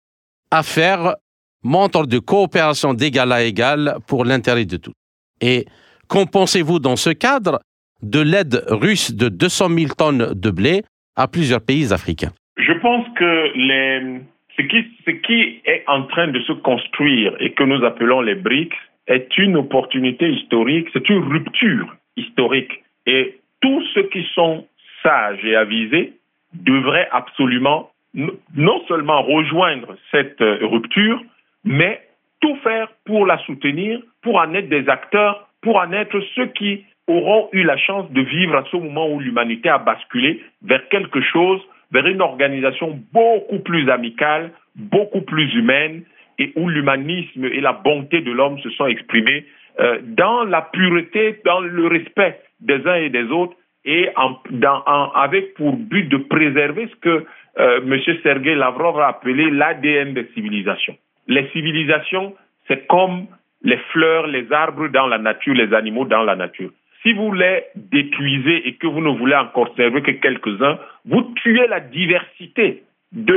à faire montre de coopération d'égal à égal pour l'intérêt de tous? Et qu'en pensez-vous dans ce cadre de l'aide russe de 200 000 tonnes de blé à plusieurs pays africains? Je pense que les, ce, qui, est en train de se construire et que nous appelons les BRICS est une opportunité historique, c'est une rupture historique. Et tous ceux qui sont sages et avisés devraient absolument non seulement rejoindre cette euh, rupture, mais tout faire pour la soutenir, pour en être des acteurs, pour en être ceux qui auront eu la chance de vivre à ce moment où l'humanité a basculé vers quelque chose, vers une organisation beaucoup plus amicale, beaucoup plus humaine, et où l'humanisme et la bonté de l'homme se sont exprimés euh, dans la pureté, dans le respect des uns et des autres, et avec pour but de préserver ce que euh, M. Sergei Lavrov a appelé l'ADN des civilisations. Les civilisations, c'est comme les fleurs, les arbres dans la nature, les animaux dans la nature. Si vous les détruisez et que vous ne voulez encore servir que quelques-uns, vous tuez la diversité de,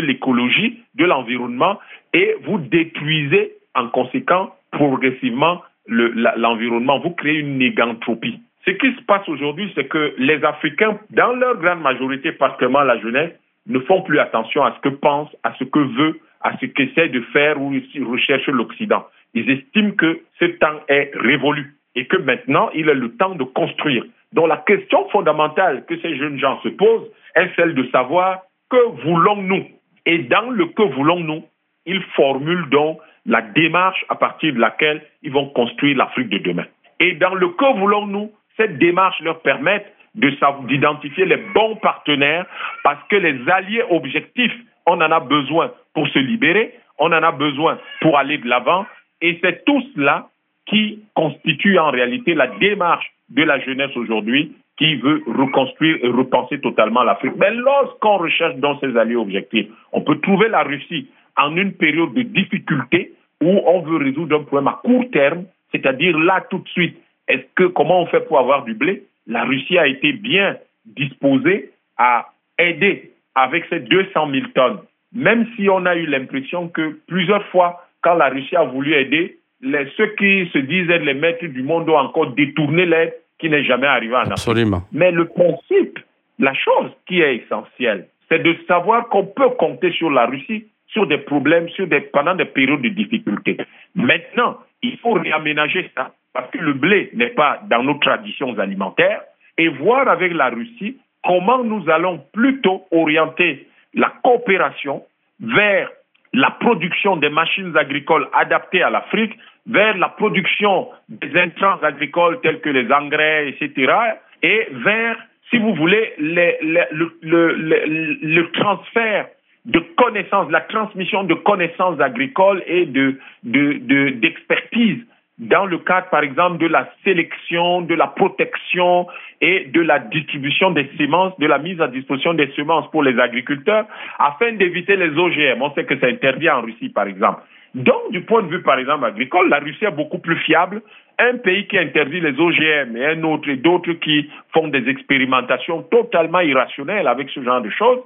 l'écologie, de l'environnement, et vous détruisez en conséquent progressivement l'environnement. vous créez une négantropie. Ce qui se passe aujourd'hui, c'est que les Africains, dans leur grande majorité, particulièrement la jeunesse, ne font plus attention à ce que pense, à ce que veut, à ce qu'essaie de faire ou recherche l'Occident. Ils estiment que ce temps est révolu et que maintenant, il est le temps de construire. Donc la question fondamentale que ces jeunes gens se posent est celle de savoir que voulons-nous? Et dans le que voulons-nous, ils formulent donc la démarche à partir de laquelle ils vont construire l'Afrique de demain. Et dans le que voulons-nous, cette démarche leur permet d'identifier les bons partenaires parce que les alliés objectifs, on en a besoin pour se libérer, on en a besoin pour aller de l'avant, et c'est tout cela qui constitue en réalité la démarche de la jeunesse aujourd'hui qui veut reconstruire et repenser totalement l'Afrique. Mais lorsqu'on recherche dans ces alliés objectifs, on peut trouver la Russie en une période de difficulté où on veut résoudre un problème à court terme, c'est-à-dire là tout de suite, est-ce que comment on fait pour avoir du blé? La Russie a été bien disposée à aider avec ces 200 000 tonnes, même si on a eu l'impression que plusieurs fois, quand la Russie a voulu aider, les, ceux qui se disent être les maîtres du monde ont encore détourné l'aide qui n'est jamais arrivé en Absolument. Afrique. Mais le principe, la chose qui est essentielle, c'est de savoir qu'on peut compter sur la Russie sur des problèmes, sur des, pendant des périodes de difficulté. Maintenant, il faut réaménager ça parce que le blé n'est pas dans nos traditions alimentaires et voir avec la Russie comment nous allons plutôt orienter la coopération vers la production des machines agricoles adaptées à l'Afrique, vers la production des intrants agricoles tels que les engrais, etc., et vers, si vous voulez, le, transfert de connaissances, la transmission de connaissances agricoles et de, d'expertise dans le cadre, par exemple, de la sélection, de la protection et de la distribution des semences, de la mise à disposition des semences pour les agriculteurs, afin d'éviter les OGM. On sait que c'est interdit en Russie, par exemple. Donc, du point de vue, par exemple, agricole, la Russie est beaucoup plus fiable. Un pays qui interdit les OGM et un autre et d'autres qui font des expérimentations totalement irrationnelles avec ce genre de choses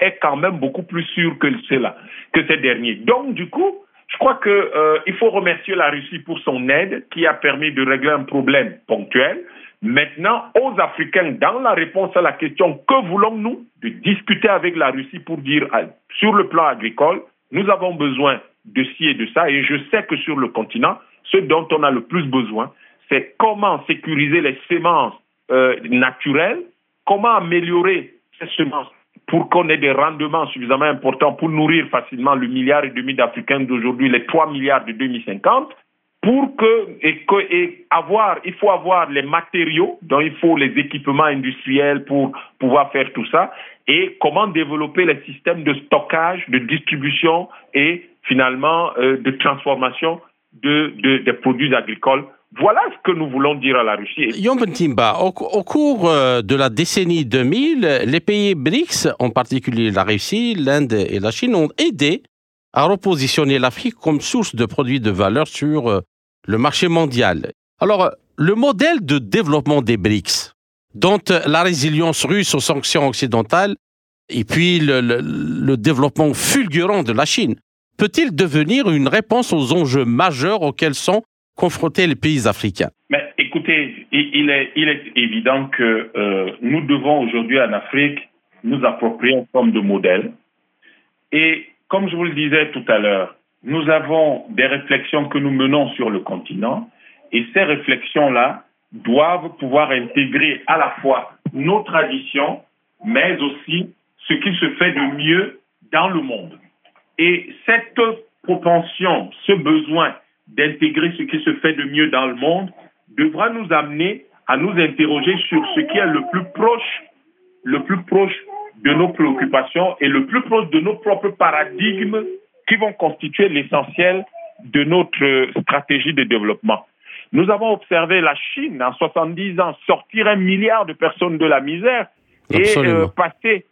est quand même beaucoup plus sûr que cela, que ces derniers. Donc, du coup, je crois qu'il euh, faut remercier la Russie pour son aide qui a permis de régler un problème ponctuel. Maintenant, aux Africains, dans la réponse à la question que voulons-nous, de discuter avec la Russie pour dire euh, sur le plan agricole, nous avons besoin de ci et de ça. Et je sais que sur le continent, ce dont on a le plus besoin, c'est comment sécuriser les semences euh, naturelles, comment améliorer ces semences pour qu'on ait des rendements suffisamment importants pour nourrir facilement le milliard et demi d'Africains d'aujourd'hui, les 3 milliards de 2050, pour que, et, et avoir, il faut avoir les matériaux, donc il faut les équipements industriels pour pouvoir faire tout ça, et comment développer les systèmes de stockage, de distribution et finalement euh, de transformation de, des produits agricoles voilà ce que nous voulons dire à la Russie. Yom Timba, au, cours euh, de la décennie 2000, les pays BRICS, en particulier la Russie, l'Inde et la Chine, ont aidé à repositionner l'Afrique comme source de produits de valeur sur euh, le marché mondial. Alors, le modèle de développement des BRICS, dont la résilience russe aux sanctions occidentales et puis le développement fulgurant de la Chine, peut-il devenir une réponse aux enjeux majeurs auxquels sont confronter les pays africains Mais écoutez, il est, évident que euh, nous devons aujourd'hui en Afrique nous approprier une forme de modèle. Et comme je vous le disais tout à l'heure, nous avons des réflexions que nous menons sur le continent et ces réflexions-là doivent pouvoir intégrer à la fois nos traditions, mais aussi ce qui se fait de mieux dans le monde. Et cette propension, ce besoin d'intégrer ce qui se fait de mieux dans le monde devra nous amener à nous interroger sur ce qui est le plus proche, le plus proche de nos préoccupations et le plus proche de nos propres paradigmes qui vont constituer l'essentiel de notre stratégie de développement. Nous avons observé la Chine en 70 ans sortir un milliard de personnes de la misère et euh, passer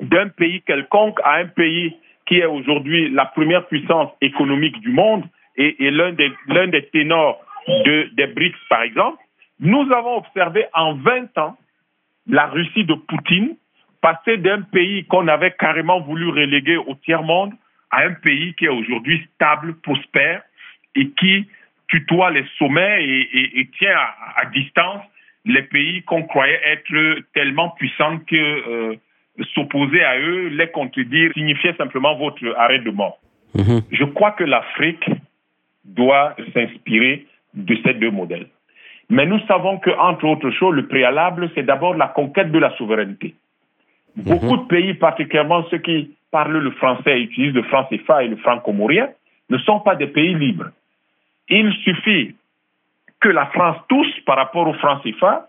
d'un pays quelconque à un pays qui est aujourd'hui la première puissance économique du monde et, l'un des, l'un des ténors de, des BRICS, par exemple, nous avons observé en 20 ans la Russie de Poutine passer d'un pays qu'on avait carrément voulu reléguer au tiers-monde à un pays qui est aujourd'hui stable, prospère et qui tutoie les sommets et, tient à, distance les pays qu'on croyait être tellement puissants que euh, s'opposer à eux, les contredire, signifiait simplement votre arrêt de mort. Mm-hmm. Je crois que l'Afrique doit s'inspirer de ces deux modèles. Mais nous savons que, entre autres choses, le préalable, c'est d'abord la conquête de la souveraineté. Beaucoup de pays, particulièrement ceux qui parlent le français et utilisent le franc CFA et le franc comorien, ne sont pas des pays libres. Il suffit que la France touche par rapport au franc CFA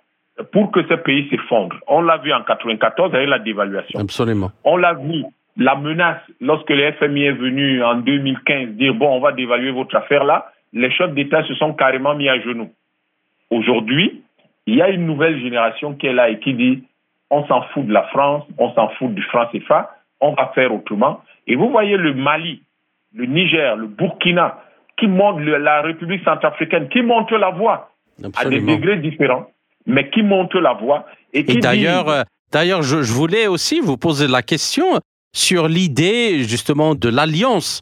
pour que ce pays s'effondre. On l'a vu en 1994 avec la dévaluation. Absolument. On l'a vu la menace, lorsque le FMI est venu en 2015 dire bon, on va dévaluer votre affaire là, les chefs d'État se sont carrément mis à genoux. Aujourd'hui, il y a une nouvelle génération qui est là et qui dit on s'en fout de la France, on s'en fout du franc CFA, on va faire autrement. Et vous voyez le Mali, le Niger, le Burkina, qui montrent la République centrafricaine, qui montrent la voie à des degrés différents, mais qui montrent la voie. Et, d'ailleurs, euh, D'ailleurs, je, voulais aussi vous poser la question sur l'idée justement de l'alliance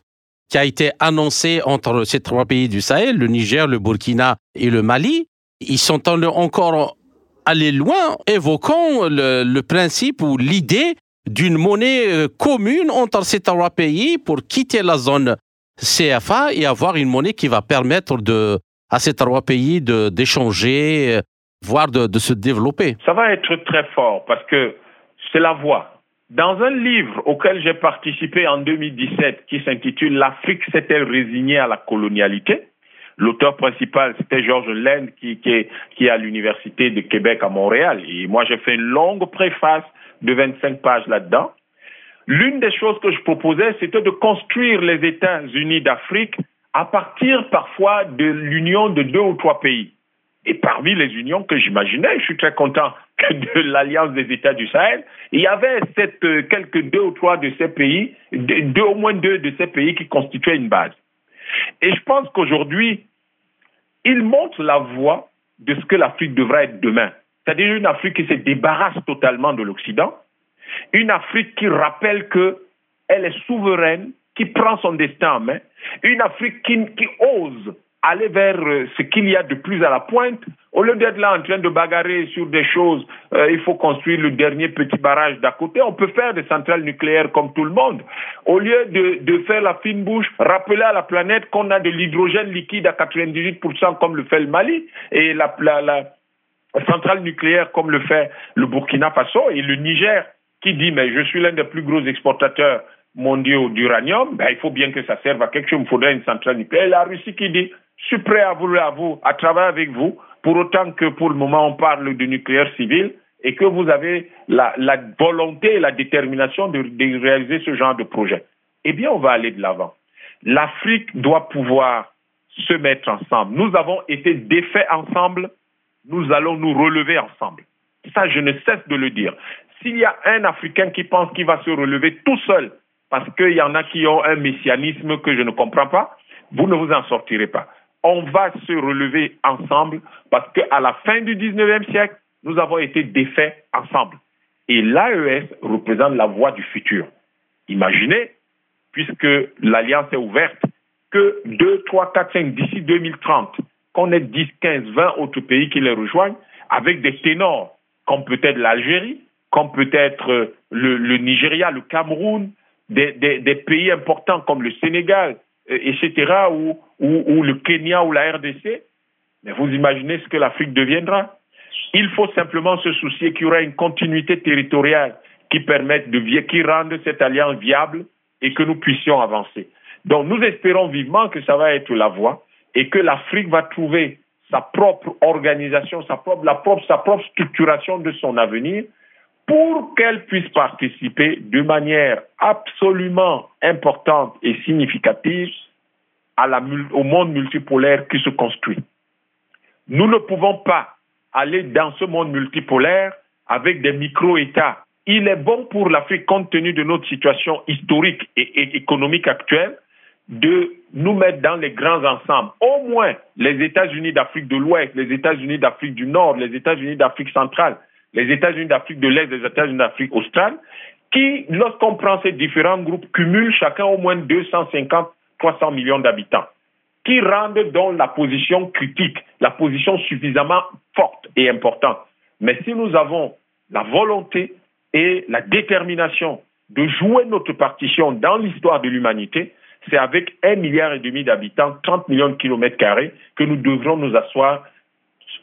qui a été annoncée entre ces trois pays du Sahel, le Niger, le Burkina et le Mali. ils sont encore allés loin, évoquant le, principe ou l'idée d'une monnaie euh, commune entre ces trois pays pour quitter la zone CFA et avoir une monnaie qui va permettre à ces trois pays d'échanger, euh, voire de, de se développer. Ça va être très fort parce que c'est la voie. Dans un livre auquel j'ai participé en 2017 qui s'intitule L'Afrique s'est-elle résignée à la colonialité L'auteur principal, c'était Georges Laine, qui, qui, est, à l'Université de Québec à Montréal. Et moi, j'ai fait une longue préface de 25 pages là-dedans. L'une des choses que je proposais, c'était de construire les États-Unis d'Afrique à partir parfois de l'union de deux ou trois pays. Et parmi les unions que j'imaginais, je suis très content de l'Alliance des États du Sahel, il y avait euh, quelques deux ou trois de ces pays, deux, au moins deux de ces pays qui constituaient une base. Et je pense qu'aujourd'hui, il montre la voie de ce que l'Afrique devra être demain. C'est-à-dire une Afrique qui se débarrasse totalement de l'Occident, une Afrique qui rappelle qu'elle est souveraine, qui prend son destin en main, une Afrique qui ose aller vers euh, ce qu'il y a de plus à la pointe, au lieu d'être là en train de bagarrer sur des choses, euh, il faut construire le dernier petit barrage d'à côté, on peut faire des centrales nucléaires comme tout le monde. Au lieu de, de faire la fine bouche, rappeler à la planète qu'on a de l'hydrogène liquide à 98% comme le fait le Mali, et la, centrale nucléaire comme le fait le Burkina Faso et le Niger qui dit mais je suis l'un des plus gros exportateurs mondiaux d'uranium, ben, il faut bien que ça serve à quelque chose, il faudrait une centrale nucléaire. Et la Russie qui dit je suis prêt à vous, à vous, à travailler avec vous, pour autant que pour le moment on parle de nucléaire civil et que vous avez la, la volonté et la détermination de, de réaliser ce genre de projet. Eh bien, on va aller de l'avant. L'Afrique doit pouvoir se mettre ensemble. Nous avons été défaits ensemble, nous allons nous relever ensemble. Ça, je ne cesse de le dire. S'il y a un Africain qui pense qu'il va se relever tout seul, parce qu'il y en a qui ont un messianisme que je ne comprends pas, vous ne vous en sortirez pas on va se relever ensemble parce qu'à la fin du 19e siècle, nous avons été défaits ensemble. Et l'AES représente la voie du futur. Imaginez, puisque l'Alliance est ouverte, que 2, 3, 4, 5, d'ici 2030, qu'on ait 10, 15, 20 autres pays qui les rejoignent, avec des ténors comme peut-être l'Algérie, comme peut-être le, le, Nigeria, le Cameroun, des, pays importants comme le Sénégal, euh, etc., ou, le Kenya ou la RDC, mais vous imaginez ce que l'Afrique deviendra. Il faut simplement se soucier qu'il y aura une continuité territoriale qui permette de qui rende cette alliance viable et que nous puissions avancer. Donc nous espérons vivement que ça va être la voie et que l'Afrique va trouver sa propre organisation, sa propre, la sa propre structuration de son avenir pour qu'elle puisse participer de manière absolument importante et significative au monde multipolaire qui se construit. Nous ne pouvons pas aller dans ce monde multipolaire avec des micro-États. Il est bon pour l'Afrique, compte tenu de notre situation historique et, et économique actuelle, de nous mettre dans les grands ensembles. Au moins les États-Unis d'Afrique de l'Ouest, les États-Unis d'Afrique du Nord, les États-Unis d'Afrique centrale, les États-Unis d'Afrique de l'Est, les États-Unis d'Afrique australe, qui, lorsqu'on prend ces différents groupes, cumulent chacun au moins 250, 300 millions d'habitants, qui rendent donc la position critique, la position suffisamment forte et importante. Mais si nous avons la volonté et la détermination de jouer notre partition dans l'histoire de l'humanité, c'est avec un milliard et demi d'habitants, 30 millions de kilomètres carrés, que nous devrons nous asseoir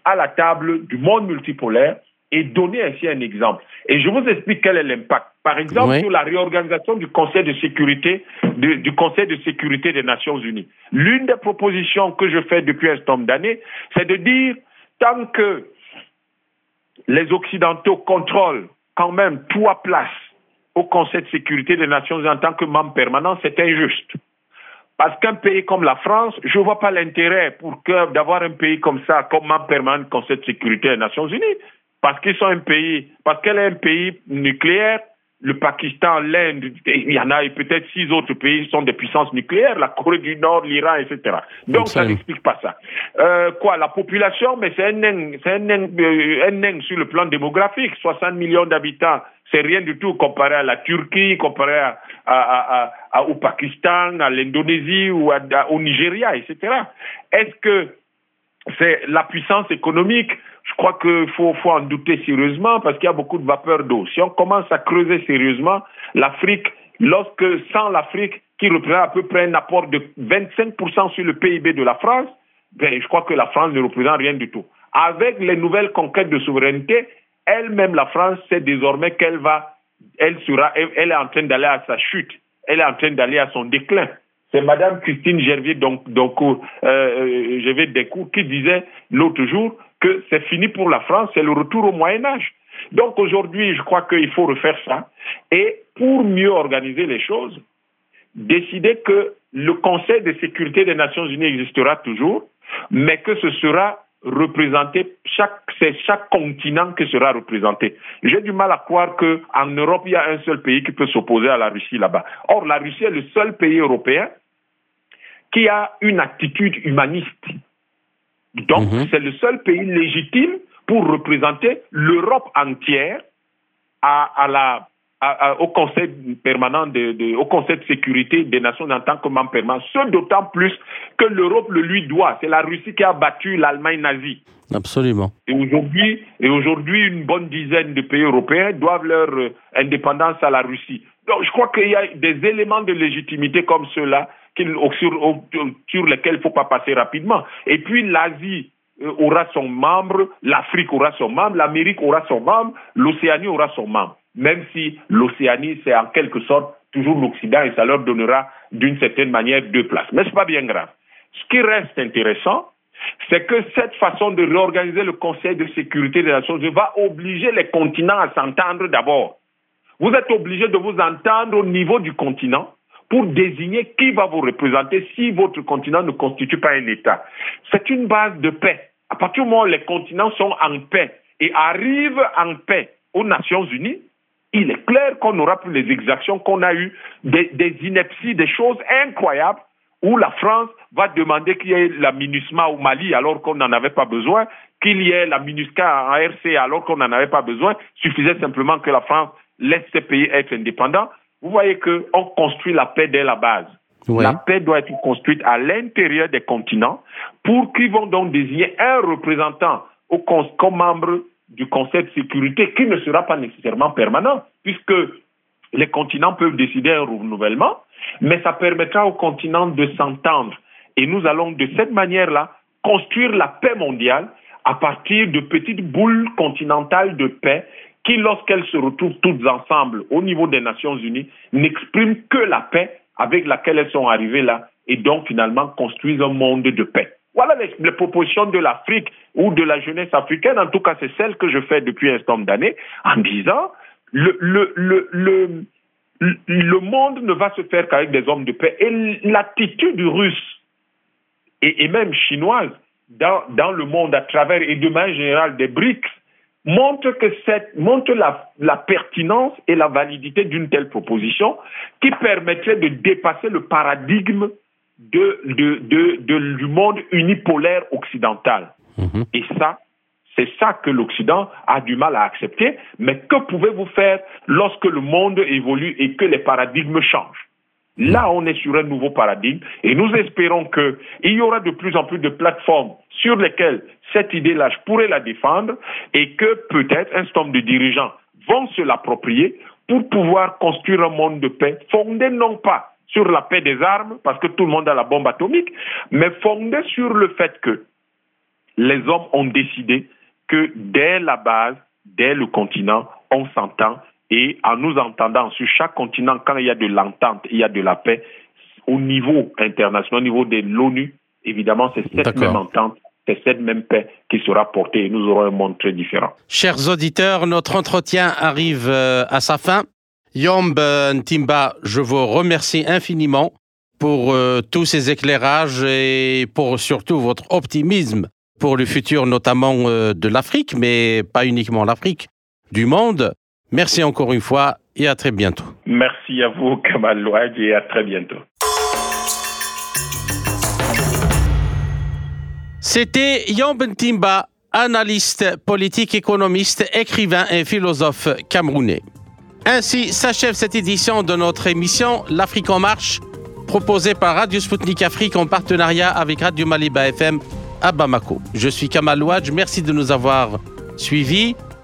à la table du monde multipolaire et donner ainsi un exemple. Et je vous explique quel est l'impact. Par exemple, sur la réorganisation du Conseil de sécurité, du Conseil de sécurité des Nations Unies. L'une des propositions que je fais depuis un certain nombre d'années, c'est de dire, tant que les Occidentaux contrôlent quand même trois places au Conseil de sécurité des Nations Unies en tant que membre permanent, c'est injuste. Parce qu'un pays comme la France, je ne vois pas l'intérêt pour d'avoir un pays comme ça comme membre permanent du Conseil de sécurité des Nations Unies parce qu'ils sont un pays, parce qu'elle est un pays nucléaire, le Pakistan, l'Inde, il y en a peut-être six autres pays qui sont des puissances nucléaires, la Corée du Nord, l'Iran, etc. Donc ça n'explique pas ça. Euh, quoi, la population, mais c'est un nain, c'est un euh, sur le plan démographique, 60 millions d'habitants, c'est rien du tout comparé à la Turquie, comparé à, à, à, au Pakistan, à l'Indonésie ou au Nigeria, etc. Est-ce que c'est la puissance économique. Je crois qu'il faut, en douter sérieusement parce qu'il y a beaucoup de vapeur d'eau. Si on commence à creuser sérieusement, l'Afrique, lorsque sans l'Afrique, qui représente à peu près un apport de 25% sur le PIB de la France, ben, je crois que la France ne représente rien du tout. Avec les nouvelles conquêtes de souveraineté, elle-même, la France, sait désormais qu'elle va, elle sera, elle, est en train d'aller à sa chute, elle est en train d'aller à son déclin. C'est Madame Christine Gervier donc, donc euh, euh Gervier qui disait l'autre jour que c'est fini pour la France, c'est le retour au Moyen Âge. Donc aujourd'hui, je crois qu'il faut refaire ça. Et pour mieux organiser les choses, décider que le Conseil de sécurité des Nations Unies existera toujours, mais que ce sera représenté, chaque, c'est chaque continent qui sera représenté. J'ai du mal à croire qu'en Europe, il y a un seul pays qui peut s'opposer à la Russie là-bas. Or, la Russie est le seul pays européen qui a une attitude humaniste. Donc, mhm. c'est le seul pays légitime pour représenter l'Europe entière à, à la au Conseil permanent de, au Conseil de sécurité des Nations en tant que membre permanent, ce d'autant plus que l'Europe le lui doit. C'est la Russie qui a battu l'Allemagne nazie. Absolument. Et aujourd'hui, et aujourd'hui, une bonne dizaine de pays européens doivent leur euh, indépendance à la Russie. Donc, je crois qu'il y a des éléments de légitimité comme ceux-là sur, sur lesquels il ne faut pas passer rapidement. Et puis, l'Asie euh, aura son membre, l'Afrique aura son membre, l'Amérique aura son membre, l'Océanie aura son membre même si l'Océanie, c'est en quelque sorte toujours l'Occident et ça leur donnera d'une certaine manière deux places. Mais ce n'est pas bien grave. Ce qui reste intéressant, c'est que cette façon de réorganiser le Conseil de sécurité des Nations Unies va obliger les continents à s'entendre d'abord. Vous êtes obligé de vous entendre au niveau du continent pour désigner qui va vous représenter si votre continent ne constitue pas un État. C'est une base de paix. À partir du moment où les continents sont en paix et arrivent en paix aux Nations Unies, il est clair qu'on n'aura plus les exactions qu'on a eues, des, inepties, des choses incroyables où la France va demander qu'il y ait la MINUSMA au Mali alors qu'on n'en avait pas besoin, qu'il y ait la MINUSCA en RC alors qu'on n'en avait pas besoin, suffisait simplement que la France laisse ces pays être indépendants. Vous voyez qu'on construit la paix dès la base. La paix doit être construite à l'intérieur des continents pour qu'ils vont donc désigner un représentant au, comme membre du Conseil de sécurité qui ne sera pas nécessairement permanent, puisque les continents peuvent décider un renouvellement, mais ça permettra aux continents de s'entendre. Et nous allons de cette manière-là construire la paix mondiale à partir de petites boules continentales de paix qui, lorsqu'elles se retrouvent toutes ensemble au niveau des Nations Unies, n'expriment que la paix avec laquelle elles sont arrivées là et donc finalement construisent un monde de paix. Voilà les, propositions de l'Afrique ou de la jeunesse africaine. En tout cas, c'est celle que je fais depuis un certain d'années en disant le, le, le, le, monde ne va se faire qu'avec des hommes de paix. Et l'attitude russe et, même chinoise dans, dans, le monde à travers et de manière générale des BRICS montre que cette, montre la, la pertinence et la validité d'une telle proposition qui permettrait de dépasser le paradigme de, de, de, du monde unipolaire occidental. Mhm. Et ça, c'est ça que l'Occident a du mal à accepter. Mais que pouvez-vous faire lorsque le monde évolue et que les paradigmes changent? Là, on est sur un nouveau paradigme et nous espérons qu'il y aura de plus en plus de plateformes sur lesquelles cette idée-là, je pourrais la défendre et que peut-être un certain nombre de dirigeants vont se l'approprier pour pouvoir construire un monde de paix fondé non pas sur la paix des armes, parce que tout le monde a la bombe atomique, mais fondé sur le fait que les hommes ont décidé que dès la base, dès le continent, on s'entend et en nous entendant sur chaque continent, quand il y a de l'entente, il y a de la paix, au niveau international, au niveau de l'ONU, évidemment, c'est cette même entente, c'est cette même paix qui sera portée et nous aurons un monde très différent. Chers auditeurs, notre entretien arrive euh, à sa fin. Yomb Ntimba, je vous remercie infiniment pour euh, tous ces éclairages et pour surtout votre optimisme pour le futur, notamment euh, de l'Afrique, mais pas uniquement l'Afrique, du monde. Merci encore une fois et à très bientôt. Merci à vous, [laughs] Kamal Louad, et à très bientôt. C'était Yomb Ntimba, analyste politique, économiste, écrivain et philosophe camerounais. Ainsi s'achève cette édition de notre émission L'Afrique en marche, proposée par Radio Sputnik Afrique en partenariat avec Radio Maliba FM à Bamako. Je suis Kamal Ouadj, merci de nous avoir suivis,